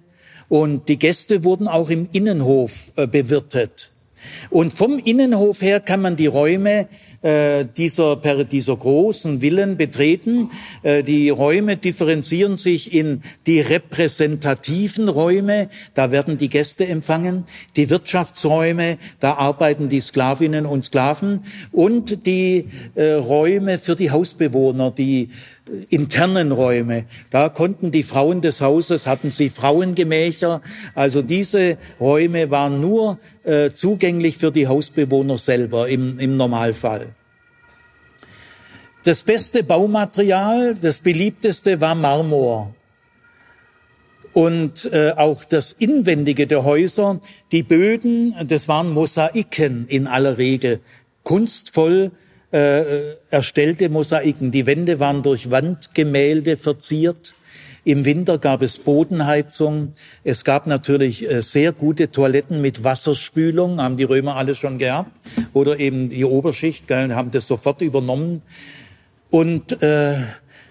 und die Gäste wurden auch im Innenhof äh, bewirtet. Und vom Innenhof her kann man die Räume äh, dieser, dieser großen Villen betreten. Äh, die Räume differenzieren sich in die repräsentativen Räume, da werden die Gäste empfangen, die Wirtschaftsräume, da arbeiten die Sklavinnen und Sklaven. Und die äh, Räume für die Hausbewohner, die internen Räume. Da konnten die Frauen des Hauses, hatten sie Frauengemächer. Also diese Räume waren nur äh, zugänglich für die Hausbewohner selber im, im Normalfall. Das beste Baumaterial, das beliebteste war Marmor. Und äh, auch das Inwendige der Häuser, die Böden, das waren Mosaiken in aller Regel, kunstvoll äh, erstellte Mosaiken. Die Wände waren durch Wandgemälde verziert. Im Winter gab es Bodenheizung. Es gab natürlich äh, sehr gute Toiletten mit Wasserspülung, haben die Römer alles schon gehabt. Oder eben die Oberschicht, gell, haben das sofort übernommen. Und äh,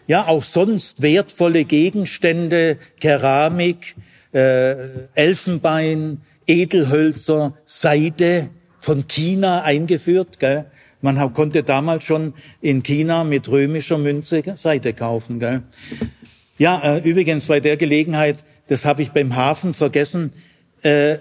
ja, auch sonst wertvolle Gegenstände, Keramik, äh, Elfenbein, Edelhölzer, Seide von China eingeführt. Gell? Man konnte damals schon in China mit römischer Münze Seite kaufen. Gell? Ja, äh, übrigens bei der Gelegenheit, das habe ich beim Hafen vergessen, äh,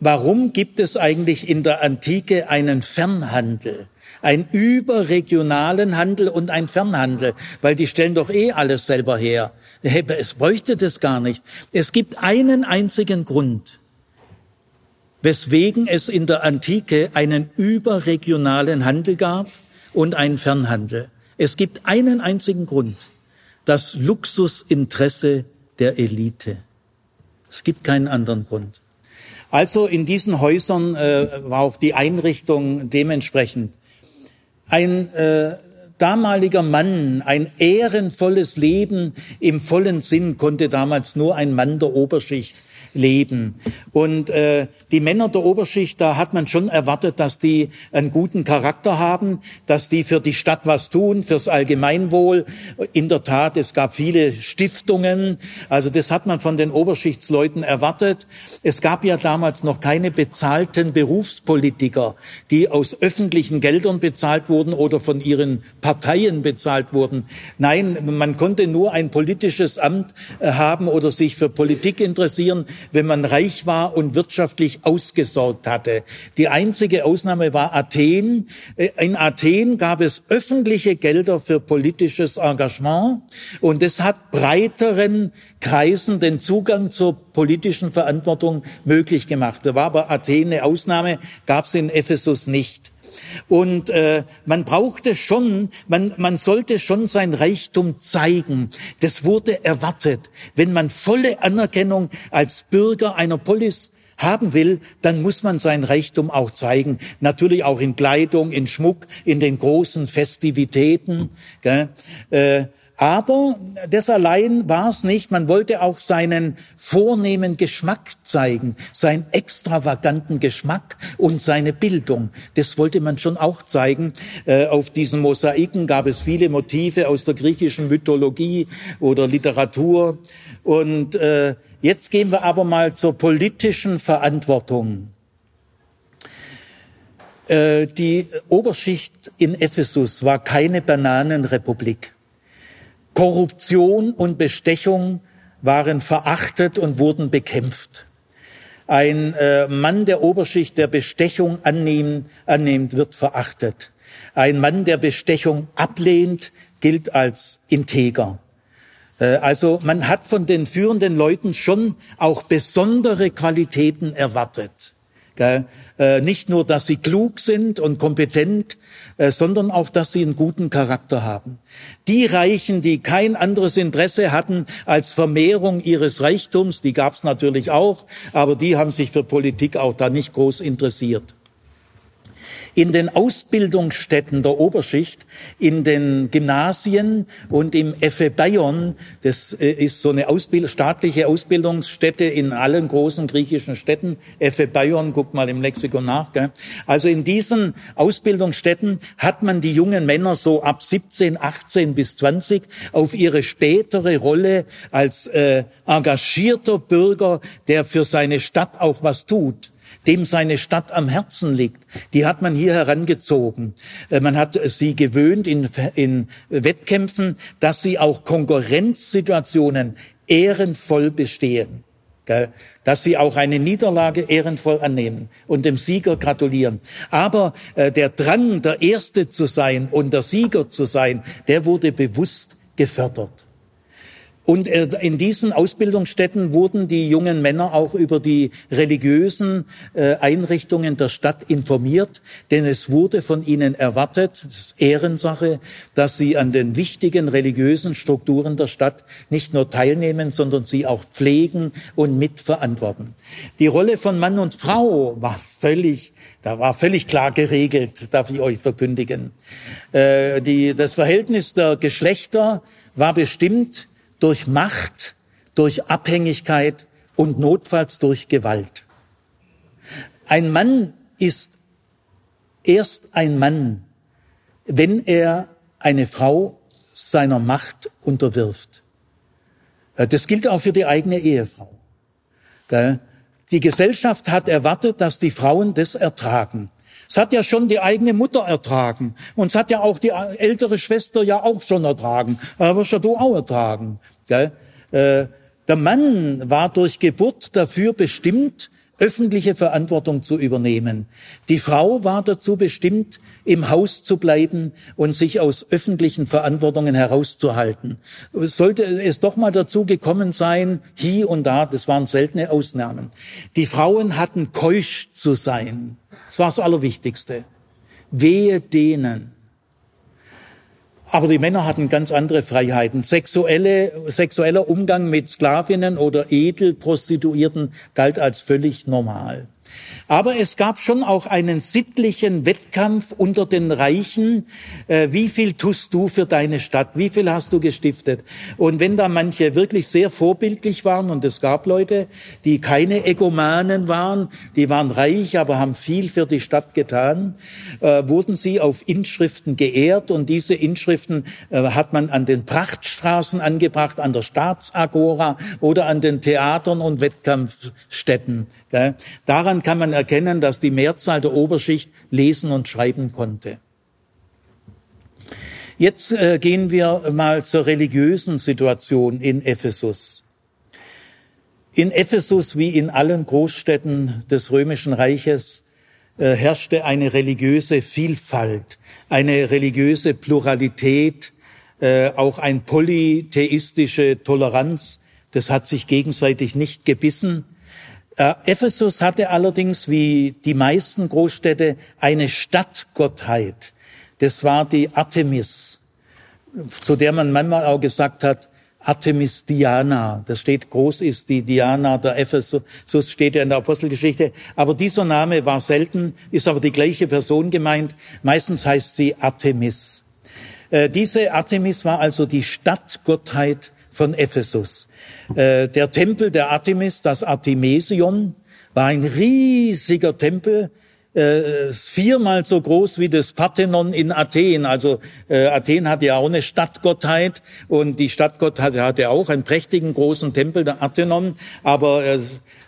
warum gibt es eigentlich in der Antike einen Fernhandel? Ein überregionalen Handel und ein Fernhandel, weil die stellen doch eh alles selber her. Es bräuchte das gar nicht. Es gibt einen einzigen Grund, weswegen es in der Antike einen überregionalen Handel gab und einen Fernhandel. Es gibt einen einzigen Grund, das Luxusinteresse der Elite. Es gibt keinen anderen Grund. Also in diesen Häusern äh, war auch die Einrichtung dementsprechend. Ein äh, damaliger Mann, ein ehrenvolles Leben im vollen Sinn konnte damals nur ein Mann der Oberschicht leben. Und äh, die Männer der Oberschicht, da hat man schon erwartet, dass die einen guten Charakter haben, dass die für die Stadt was tun, fürs Allgemeinwohl. In der Tat, es gab viele Stiftungen, also das hat man von den Oberschichtsleuten erwartet. Es gab ja damals noch keine bezahlten Berufspolitiker, die aus öffentlichen Geldern bezahlt wurden oder von ihren Parteien bezahlt wurden. Nein, man konnte nur ein politisches Amt äh, haben oder sich für Politik interessieren, wenn man reich war und wirtschaftlich ausgesorgt hatte. Die einzige Ausnahme war Athen. Äh, in Athen gab es öffentliche Gelder für politisches Engagement und es hat breiteren Kreisen den Zugang zur politischen Verantwortung möglich gemacht. Da war aber Athen eine Ausnahme, gab es in Ephesus nicht. Und äh, man brauchte schon, man, man sollte schon sein Reichtum zeigen. Das wurde erwartet. Wenn man volle Anerkennung als Bürger einer Polis haben will, dann muss man sein Reichtum auch zeigen. Natürlich auch in Kleidung, in Schmuck, in den großen Festivitäten. Gell? Äh, aber das allein war es nicht. Man wollte auch seinen vornehmen Geschmack zeigen, seinen extravaganten Geschmack und seine Bildung. Das wollte man schon auch zeigen. Äh, auf diesen Mosaiken gab es viele Motive aus der griechischen Mythologie oder Literatur. Und äh, jetzt gehen wir aber mal zur politischen Verantwortung. Äh, die Oberschicht in Ephesus war keine Bananenrepublik. Korruption und Bestechung waren verachtet und wurden bekämpft. Ein äh, Mann der Oberschicht, der Bestechung annimmt, annimmt, wird verachtet. Ein Mann, der Bestechung ablehnt, gilt als integer. Äh, also man hat von den führenden Leuten schon auch besondere Qualitäten erwartet. Äh, nicht nur, dass sie klug sind und kompetent, äh, sondern auch, dass sie einen guten Charakter haben. Die Reichen, die kein anderes Interesse hatten als Vermehrung ihres Reichtums, die gab es natürlich auch, aber die haben sich für Politik auch da nicht groß interessiert in den Ausbildungsstätten der Oberschicht, in den Gymnasien und im Effe Bayern, das äh, ist so eine Ausbild staatliche Ausbildungsstätte in allen großen griechischen Städten, Effe Bayern, guck mal im Lexikon nach. Gell? Also in diesen Ausbildungsstätten hat man die jungen Männer so ab 17, 18 bis 20 auf ihre spätere Rolle als äh, engagierter Bürger, der für seine Stadt auch was tut dem seine Stadt am Herzen liegt, die hat man hier herangezogen. Äh, man hat sie gewöhnt in, in Wettkämpfen, dass sie auch Konkurrenzsituationen ehrenvoll bestehen. Dass sie auch eine Niederlage ehrenvoll annehmen und dem Sieger gratulieren. Aber äh, der Drang, der Erste zu sein und der Sieger zu sein, der wurde bewusst gefördert. Und äh, in diesen Ausbildungsstätten wurden die jungen Männer auch über die religiösen äh, Einrichtungen der Stadt informiert, denn es wurde von ihnen erwartet, das ist Ehrensache, dass sie an den wichtigen religiösen Strukturen der Stadt nicht nur teilnehmen, sondern sie auch pflegen und mitverantworten. Die Rolle von Mann und Frau war völlig, da war völlig klar geregelt, darf ich euch verkündigen. Äh, die, das Verhältnis der Geschlechter war bestimmt durch Macht, durch Abhängigkeit und notfalls durch Gewalt. Ein Mann ist erst ein Mann, wenn er eine Frau seiner Macht unterwirft. Das gilt auch für die eigene Ehefrau. Die Gesellschaft hat erwartet, dass die Frauen das ertragen. Es hat ja schon die eigene Mutter ertragen. Und es hat ja auch die ältere Schwester ja auch schon ertragen. Aber ja du auch ertragen. Gell? Äh, der Mann war durch Geburt dafür bestimmt, öffentliche Verantwortung zu übernehmen. Die Frau war dazu bestimmt, im Haus zu bleiben und sich aus öffentlichen Verantwortungen herauszuhalten. Sollte es doch mal dazu gekommen sein, hier und da, das waren seltene Ausnahmen. Die Frauen hatten keusch zu sein. Das war das Allerwichtigste. Wehe denen. Aber die Männer hatten ganz andere Freiheiten. Sexuelle, sexueller Umgang mit Sklavinnen oder Edelprostituierten galt als völlig normal. Aber es gab schon auch einen sittlichen Wettkampf unter den Reichen. Äh, wie viel tust du für deine Stadt? Wie viel hast du gestiftet? Und wenn da manche wirklich sehr vorbildlich waren, und es gab Leute, die keine Egomanen waren, die waren reich, aber haben viel für die Stadt getan, äh, wurden sie auf Inschriften geehrt. Und diese Inschriften äh, hat man an den Prachtstraßen angebracht, an der Staatsagora oder an den Theatern und Wettkampfstätten. Daran kann man erkennen, dass die Mehrzahl der Oberschicht lesen und schreiben konnte. Jetzt äh, gehen wir mal zur religiösen Situation in Ephesus. In Ephesus wie in allen Großstädten des römischen Reiches äh, herrschte eine religiöse Vielfalt, eine religiöse Pluralität, äh, auch ein polytheistische Toleranz. Das hat sich gegenseitig nicht gebissen. Äh, Ephesus hatte allerdings wie die meisten Großstädte eine Stadtgottheit. Das war die Artemis, zu der man manchmal auch gesagt hat, Artemis Diana. Das steht groß ist die Diana der Ephesus, so steht ja in der Apostelgeschichte. Aber dieser Name war selten, ist aber die gleiche Person gemeint. Meistens heißt sie Artemis. Äh, diese Artemis war also die Stadtgottheit von Ephesus. Äh, der Tempel der Artemis, das Artemision, war ein riesiger Tempel, äh, viermal so groß wie das Parthenon in Athen. Also äh, Athen hatte ja auch eine Stadtgottheit und die Stadtgottheit hatte auch einen prächtigen großen Tempel, der Athenon. Aber äh,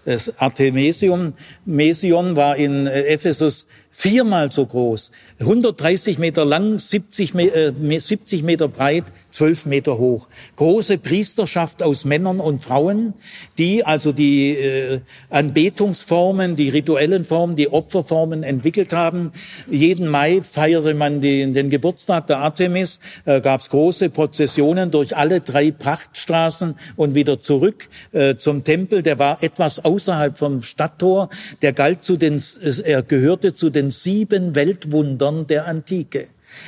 das Artemesium, Mesion war in äh, Ephesus viermal so groß, 130 Meter lang, 70, äh, 70 Meter breit, 12 Meter hoch. Große Priesterschaft aus Männern und Frauen, die also die äh, Anbetungsformen, die rituellen Formen, die Opferformen entwickelt haben. Jeden Mai feierte man die, den Geburtstag der Artemis, äh, gab es große Prozessionen durch alle drei Prachtstraßen und wieder zurück äh, zum Tempel. Der war etwas außerhalb vom Stadttor. Der galt zu den, er gehörte zu den sieben Weltwundern der Antike.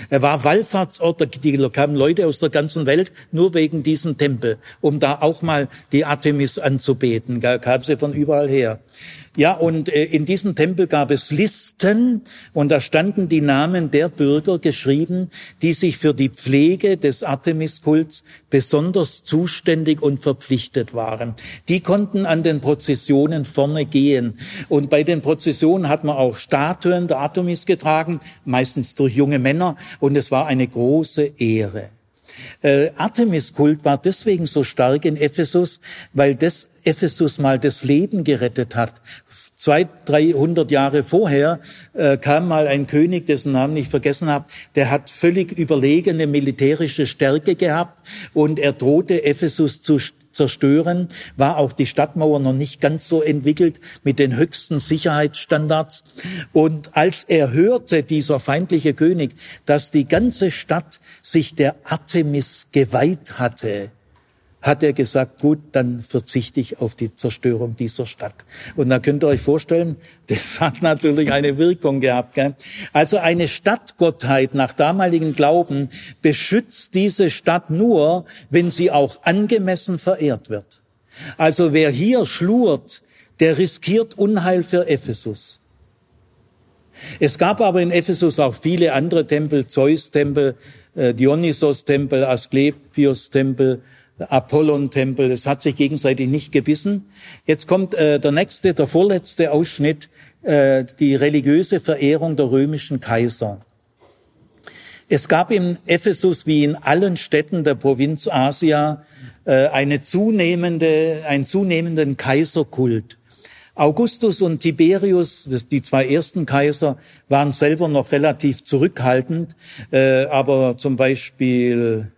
Er war Wallfahrtsort, da kamen Leute aus der ganzen Welt nur wegen diesem Tempel, um da auch mal die Artemis anzubeten. Da kam sie von überall her. Ja, und äh, in diesem Tempel gab es Listen und da standen die Namen der Bürger geschrieben, die sich für die Pflege des Artemiskults besonders zuständig und verpflichtet waren. Die konnten an den Prozessionen vorne gehen. Und bei den Prozessionen hat man auch Statuen der Artemis getragen, meistens durch junge Männer, und es war eine große Ehre. Äh, Artemis-Kult war deswegen so stark in Ephesus, weil das Ephesus mal das Leben gerettet hat. Zwei, dreihundert Jahre vorher äh, kam mal ein König, dessen Namen ich vergessen habe, der hat völlig überlegene militärische Stärke gehabt und er drohte Ephesus zu zerstören, war auch die Stadtmauer noch nicht ganz so entwickelt mit den höchsten Sicherheitsstandards. Und als er hörte, dieser feindliche König, dass die ganze Stadt sich der Artemis geweiht hatte, hat er gesagt, gut, dann verzichte ich auf die Zerstörung dieser Stadt. Und da könnt ihr euch vorstellen, das hat natürlich eine Wirkung gehabt. Gell? Also eine Stadtgottheit nach damaligen Glauben beschützt diese Stadt nur, wenn sie auch angemessen verehrt wird. Also wer hier schlurt, der riskiert Unheil für Ephesus. Es gab aber in Ephesus auch viele andere Tempel, Zeus-Tempel, äh, Dionysos-Tempel, Asklepios-Tempel, Apollon-Tempel, das hat sich gegenseitig nicht gebissen. Jetzt kommt äh, der nächste, der vorletzte Ausschnitt, äh, die religiöse Verehrung der römischen Kaiser. Es gab in Ephesus wie in allen Städten der Provinz Asia äh, eine zunehmende, einen zunehmenden Kaiserkult. Augustus und Tiberius, das, die zwei ersten Kaiser, waren selber noch relativ zurückhaltend, äh, aber zum Beispiel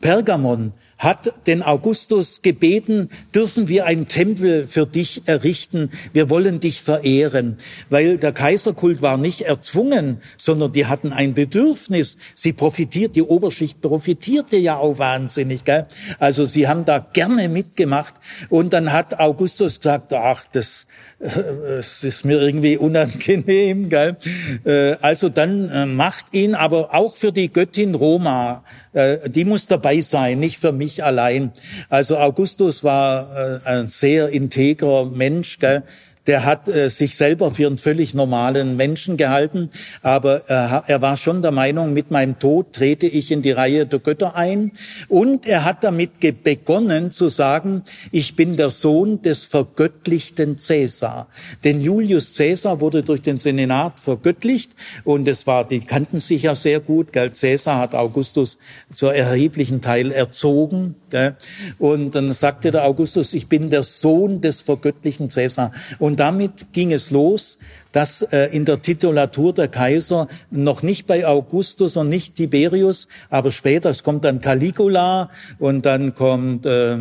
Pergamon hat den Augustus gebeten, dürfen wir einen Tempel für dich errichten, wir wollen dich verehren, weil der Kaiserkult war nicht erzwungen, sondern die hatten ein Bedürfnis. Sie profitiert, die Oberschicht profitierte ja auch wahnsinnig, gell? Also sie haben da gerne mitgemacht und dann hat Augustus gesagt, ach, das, das ist mir irgendwie unangenehm, gell? Äh, also dann äh, macht ihn aber auch für die Göttin Roma, äh, die muss dabei sein, nicht für mich mich allein. Also Augustus war äh, ein sehr integrer Mensch, gell? Der hat äh, sich selber für einen völlig normalen Menschen gehalten, aber äh, er war schon der Meinung, mit meinem Tod trete ich in die Reihe der Götter ein. Und er hat damit begonnen zu sagen, ich bin der Sohn des vergöttlichten Cäsar. Denn Julius Cäsar wurde durch den Senat vergöttlicht und es war, die kannten sich ja sehr gut. Gell? Cäsar hat Augustus zur erheblichen Teil erzogen. Gell? Und dann sagte der Augustus, ich bin der Sohn des vergöttlichen Cäsar. Und damit ging es los, dass äh, in der Titulatur der Kaiser noch nicht bei Augustus und nicht Tiberius, aber später, es kommt dann Caligula und dann kommt äh,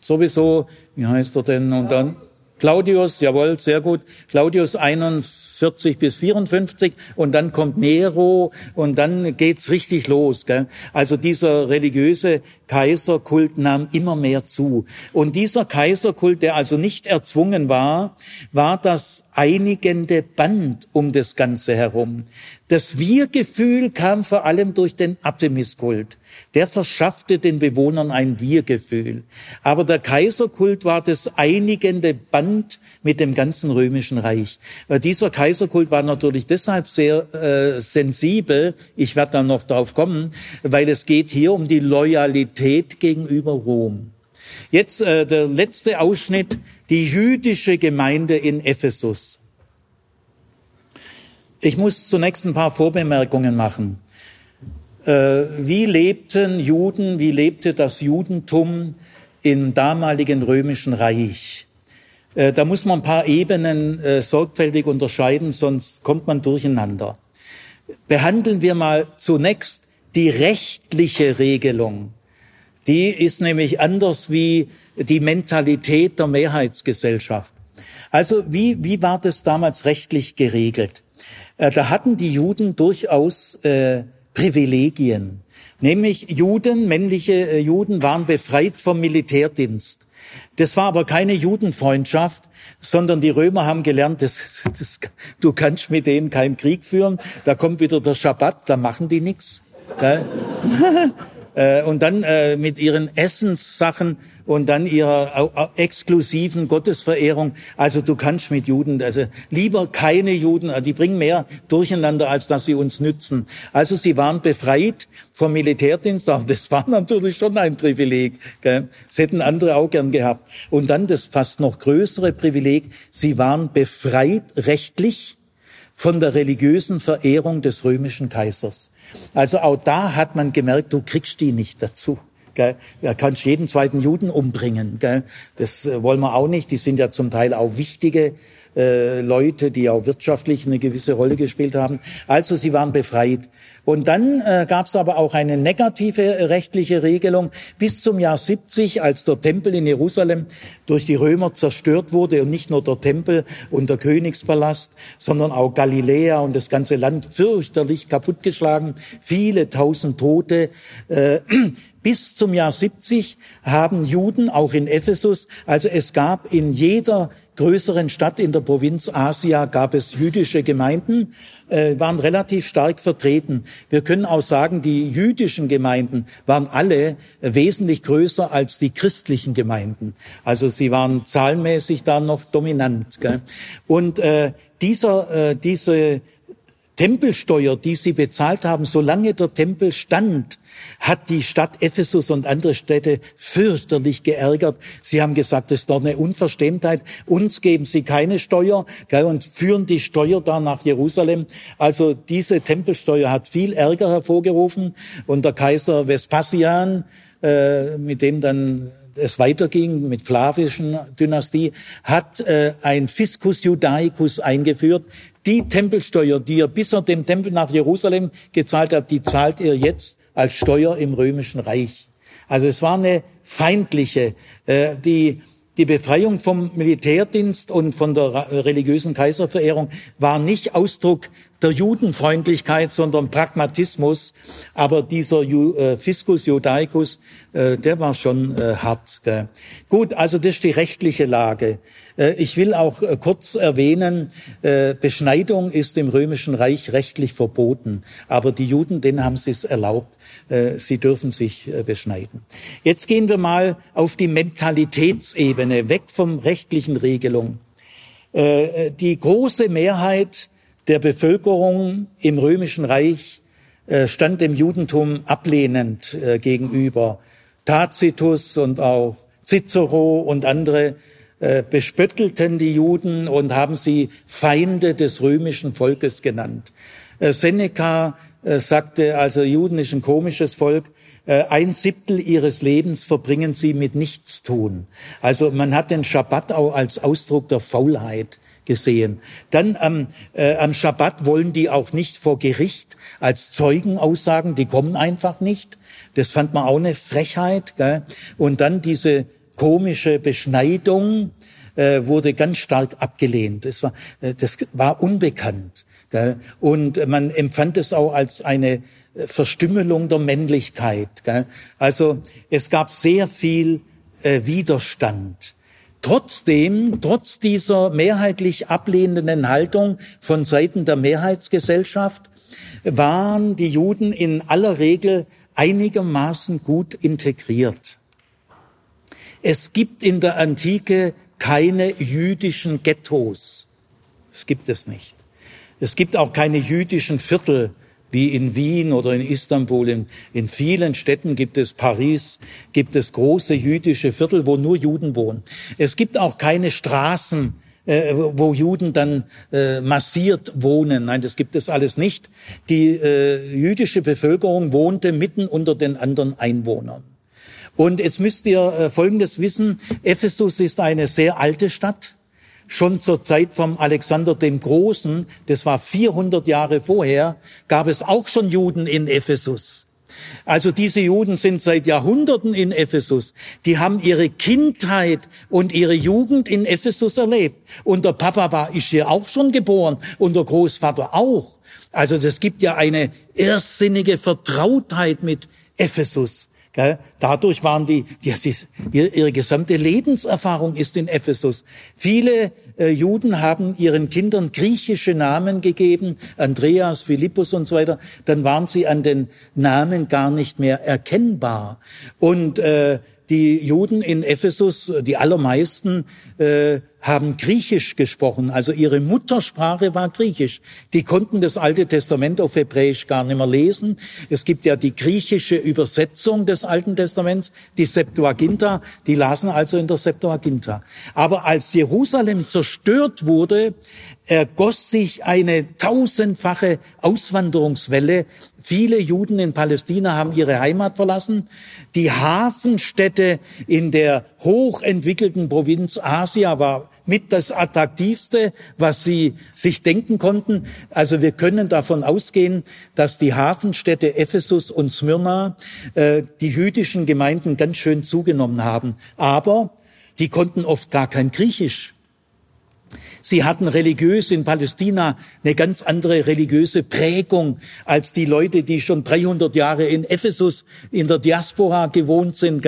sowieso, wie heißt er denn, und dann Claudius, jawohl, sehr gut, Claudius 41 40 bis 54 und dann kommt Nero und dann geht's richtig los. Gell? Also dieser religiöse Kaiserkult nahm immer mehr zu. Und dieser Kaiserkult, der also nicht erzwungen war, war das einigende Band um das Ganze herum. Das Wir-Gefühl kam vor allem durch den Artemiskult. Der verschaffte den Bewohnern ein Wir-Gefühl. Aber der Kaiserkult war das einigende Band mit dem ganzen römischen Reich. Dieser Kaiserkult war natürlich deshalb sehr äh, sensibel, ich werde dann noch drauf kommen, weil es geht hier um die Loyalität gegenüber Rom. Jetzt äh, der letzte Ausschnitt, die jüdische Gemeinde in Ephesus. Ich muss zunächst ein paar Vorbemerkungen machen. Äh, wie lebten Juden, wie lebte das Judentum im damaligen römischen Reich? Äh, da muss man ein paar Ebenen äh, sorgfältig unterscheiden, sonst kommt man durcheinander. Behandeln wir mal zunächst die rechtliche Regelung. Die ist nämlich anders wie die Mentalität der Mehrheitsgesellschaft. Also wie, wie war das damals rechtlich geregelt? Äh, da hatten die Juden durchaus äh, Privilegien. Nämlich Juden, männliche äh, Juden waren befreit vom Militärdienst. Das war aber keine Judenfreundschaft, sondern die Römer haben gelernt, das, das, du kannst mit denen keinen Krieg führen. Da kommt wieder der Schabbat, da machen die nichts. Äh, und dann äh, mit ihren Essenssachen und dann ihrer exklusiven Gottesverehrung. Also du kannst mit Juden, also lieber keine Juden, die bringen mehr durcheinander, als dass sie uns nützen. Also sie waren befreit vom Militärdienst, aber das war natürlich schon ein Privileg. Gell? Das hätten andere auch gern gehabt. Und dann das fast noch größere Privileg, sie waren befreit rechtlich von der religiösen Verehrung des römischen Kaisers. Also auch da hat man gemerkt, du kriegst die nicht dazu. Gell? Ja, kannst jeden zweiten Juden umbringen. Gell? Das äh, wollen wir auch nicht. Die sind ja zum Teil auch wichtige äh, Leute, die auch wirtschaftlich eine gewisse Rolle gespielt haben. Also sie waren befreit. Und dann äh, gab es aber auch eine negative rechtliche Regelung bis zum Jahr 70, als der Tempel in Jerusalem durch die Römer zerstört wurde und nicht nur der Tempel und der Königspalast, sondern auch Galiläa und das ganze Land fürchterlich kaputtgeschlagen, viele tausend Tote. Äh, bis zum Jahr 70 haben Juden auch in Ephesus, also es gab in jeder größeren Stadt in der Provinz Asia gab es jüdische Gemeinden, äh, waren relativ stark vertreten. Wir können auch sagen, die jüdischen Gemeinden waren alle wesentlich größer als die christlichen Gemeinden. Also sie waren zahlenmäßig da noch dominant. Gell? Und äh, dieser, äh, diese Tempelsteuer, die sie bezahlt haben, solange der Tempel stand, hat die Stadt Ephesus und andere Städte fürchterlich geärgert. Sie haben gesagt, das ist doch eine Unverschämtheit. Uns geben sie keine Steuer gell, und führen die Steuer da nach Jerusalem. Also diese Tempelsteuer hat viel Ärger hervorgerufen. Und der Kaiser Vespasian, äh, mit dem dann es weiterging mit flavischen Dynastie, hat äh, ein Fiscus Judaicus eingeführt, die Tempelsteuer, die ihr bisher dem Tempel nach Jerusalem gezahlt habt, die zahlt ihr jetzt als Steuer im römischen Reich. Also es war eine feindliche, äh, die die Befreiung vom Militärdienst und von der religiösen Kaiserverehrung war nicht Ausdruck der Judenfreundlichkeit, sondern Pragmatismus. Aber dieser Ju, äh, Fiscus Judaicus, äh, der war schon äh, hart. Gell. Gut, also das ist die rechtliche Lage. Äh, ich will auch äh, kurz erwähnen, äh, Beschneidung ist im Römischen Reich rechtlich verboten. Aber die Juden, denen haben sie es erlaubt. Äh, sie dürfen sich äh, beschneiden. Jetzt gehen wir mal auf die Mentalitätsebene, weg vom rechtlichen Regelung. Äh, die große Mehrheit der Bevölkerung im Römischen Reich äh, stand dem Judentum ablehnend äh, gegenüber. Tacitus und auch Cicero und andere äh, bespöttelten die Juden und haben sie Feinde des römischen Volkes genannt. Seneca sagte, also Juden ist ein komisches Volk, ein Siebtel ihres Lebens verbringen sie mit Nichtstun. Also man hat den Schabbat auch als Ausdruck der Faulheit gesehen. Dann am, äh, am Schabbat wollen die auch nicht vor Gericht als Zeugen aussagen, die kommen einfach nicht. Das fand man auch eine Frechheit. Gell? Und dann diese komische Beschneidung äh, wurde ganz stark abgelehnt. Das war, äh, das war unbekannt. Gell? Und man empfand es auch als eine äh, Verstümmelung der Männlichkeit. Gell? Also es gab sehr viel äh, Widerstand. Trotzdem, trotz dieser mehrheitlich ablehnenden Haltung von Seiten der Mehrheitsgesellschaft, waren die Juden in aller Regel einigermaßen gut integriert. Es gibt in der Antike keine jüdischen Ghettos. Es gibt es nicht. Es gibt auch keine jüdischen Viertel, wie in Wien oder in Istanbul. In, in vielen Städten gibt es Paris, gibt es große jüdische Viertel, wo nur Juden wohnen. Es gibt auch keine Straßen, äh, wo Juden dann äh, massiert wohnen. Nein, das gibt es alles nicht. Die äh, jüdische Bevölkerung wohnte mitten unter den anderen Einwohnern. Und jetzt müsst ihr äh, Folgendes wissen. Ephesus ist eine sehr alte Stadt Schon zur Zeit vom Alexander dem Großen, das war 400 Jahre vorher, gab es auch schon Juden in Ephesus. Also diese Juden sind seit Jahrhunderten in Ephesus. Die haben ihre Kindheit und ihre Jugend in Ephesus erlebt. Und der Papa war, ist hier auch schon geboren und der Großvater auch. Also das gibt ja eine irrsinnige Vertrautheit mit Ephesus. Dadurch waren die, die, die, ihre gesamte Lebenserfahrung ist in Ephesus. Viele äh, Juden haben ihren Kindern griechische Namen gegeben, Andreas, Philippus und so weiter. Dann waren sie an den Namen gar nicht mehr erkennbar. Und äh, die Juden in Ephesus, die allermeisten, äh, haben Griechisch gesprochen, also ihre Muttersprache war Griechisch. Die konnten das Alte Testament auf Hebräisch gar nicht mehr lesen. Es gibt ja die griechische Übersetzung des Alten Testaments, die Septuaginta, die lasen also in der Septuaginta. Aber als Jerusalem zerstört wurde, ergoss sich eine tausendfache Auswanderungswelle. Viele Juden in Palästina haben ihre Heimat verlassen. Die Hafenstädte in der hochentwickelten Provinz Asia war mit das Attraktivste, was sie sich denken konnten. Also wir können davon ausgehen, dass die Hafenstädte Ephesus und Smyrna äh, die jüdischen Gemeinden ganz schön zugenommen haben. Aber die konnten oft gar kein Griechisch. Sie hatten religiös in Palästina eine ganz andere religiöse Prägung als die Leute, die schon 300 Jahre in Ephesus in der Diaspora gewohnt sind.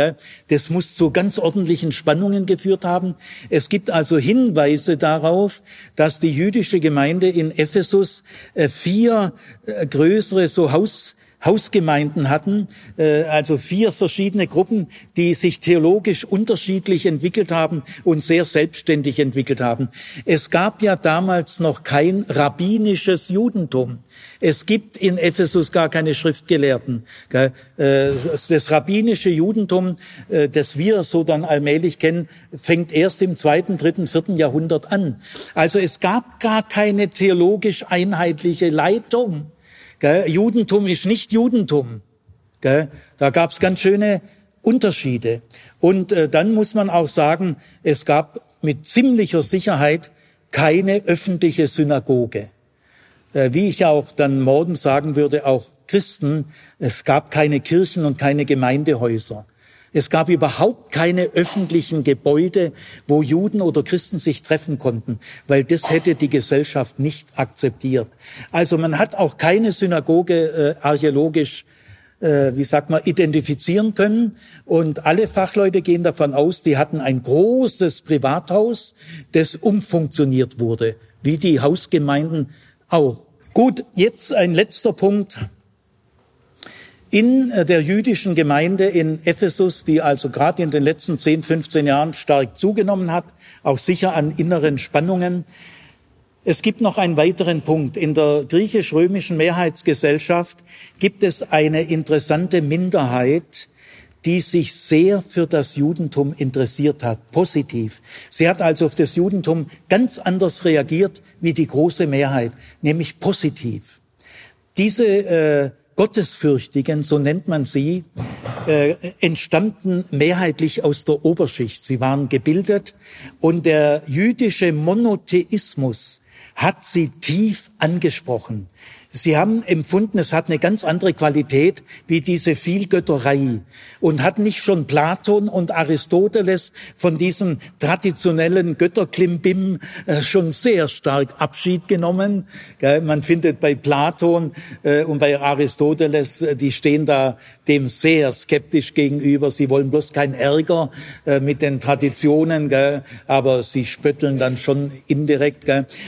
Das muss zu ganz ordentlichen Spannungen geführt haben. Es gibt also Hinweise darauf, dass die jüdische Gemeinde in Ephesus äh, vier äh, größere so Haus Hausgemeinden hatten, äh, also vier verschiedene Gruppen, die sich theologisch unterschiedlich entwickelt haben und sehr selbstständig entwickelt haben. Es gab ja damals noch kein rabbinisches Judentum. Es gibt in Ephesus gar keine Schriftgelehrten. Äh, das rabbinische Judentum, äh, das wir so dann allmählich kennen, fängt erst im zweiten, dritten, vierten Jahrhundert an. Also es gab gar keine theologisch einheitliche Leitung. Gell? Judentum ist nicht Judentum. Gell? Da gab es ganz schöne Unterschiede. Und äh, dann muss man auch sagen, es gab mit ziemlicher Sicherheit keine öffentliche Synagoge. äh, wie ich auch dann morgen sagen würde, auch Christen, es gab keine Kirchen und keine Gemeindehäuser. Es gab überhaupt keine öffentlichen Gebäude, wo Juden oder Christen sich treffen konnten, weil das hätte die Gesellschaft nicht akzeptiert. Also man hat auch keine Synagoge äh, archäologisch äh, wie sagt man, identifizieren können. Und alle Fachleute gehen davon aus, die hatten ein großes Privathaus, das umfunktioniert wurde, wie die Hausgemeinden auch. Gut, jetzt ein letzter Punkt in äh, der jüdischen Gemeinde in Ephesus, die also gerade in den letzten 10, 15 Jahren stark zugenommen hat, auch sicher an inneren Spannungen. Es gibt noch einen weiteren Punkt. In der griechisch-römischen Mehrheitsgesellschaft gibt es eine interessante Minderheit, die sich sehr für das Judentum interessiert hat, positiv. Sie hat also auf das Judentum ganz anders reagiert wie die große Mehrheit, nämlich positiv. Diese äh, Gottesfürchtigen, so nennt man sie, äh, entstammten mehrheitlich aus der Oberschicht. Sie waren gebildet und der jüdische Monotheismus hat sie tief angesprochen. Sie haben empfunden, es hat eine ganz andere Qualität wie diese Vielgötterei und hat nicht schon Platon und Aristoteles von diesem traditionellen Götterklimbim äh, schon sehr stark Abschied genommen. Man findet bei Platon äh, und bei Aristoteles, äh, die stehen da dem sehr skeptisch gegenüber. Sie wollen bloß keinen Ärger mit den Traditionen, aber sie spötteln dann schon indirekt.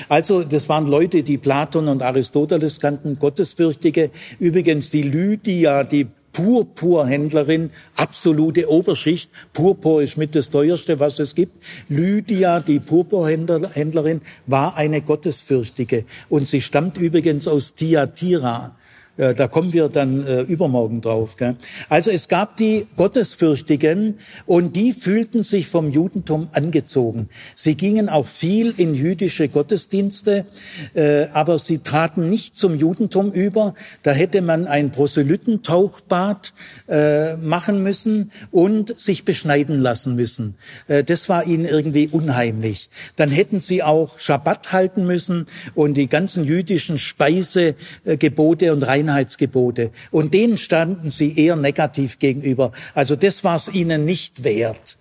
Also das waren Leute, die Platon und Aristoteles kannten sogenannten Gottesfürchtige. Übrigens die Lydia, die Purpurhändlerin, absolute Oberschicht. Purpur ist mit das teuerste, was es gibt. Lydia, die Purpurhändlerin, war eine Gottesfürchtige. Und sie stammt übrigens aus Thyatira. Da kommen wir dann äh, übermorgen drauf. Gell? Also es gab die Gottesfürchtigen und die fühlten sich vom Judentum angezogen. Sie gingen auch viel in jüdische Gottesdienste, äh, aber sie traten nicht zum Judentum über. Da hätte man ein Proselytentauchbad äh, machen müssen und sich beschneiden lassen müssen. Äh, das war ihnen irgendwie unheimlich. Dann hätten sie auch Schabbat halten müssen und die ganzen jüdischen Speisegebote und Rein Reinheitsgebote. Und denen standen sie eher negativ gegenüber. Also das war es ihnen nicht wert.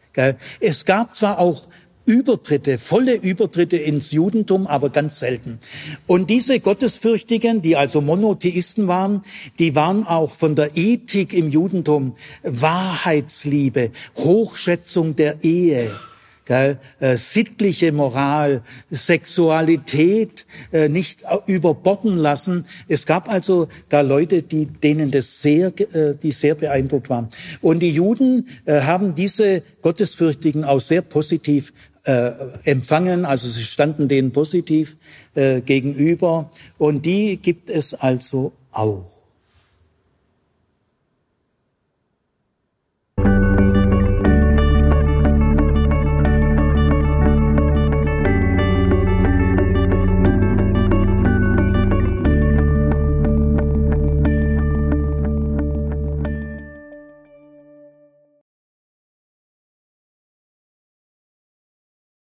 Es gab zwar auch Übertritte, volle Übertritte ins Judentum, aber ganz selten. Und diese Gottesfürchtigen, die also Monotheisten waren, die waren auch von der Ethik im Judentum Wahrheitsliebe, Hochschätzung der Ehe, Gell? Äh, sittliche Moral, Sexualität äh, nicht überborden lassen. Es gab also da Leute, die denen das sehr, äh, die sehr beeindruckt waren. Und die Juden äh, haben diese Gottesfürchtigen auch sehr positiv äh, empfangen, also sie standen denen positiv äh, gegenüber. Und die gibt es also auch.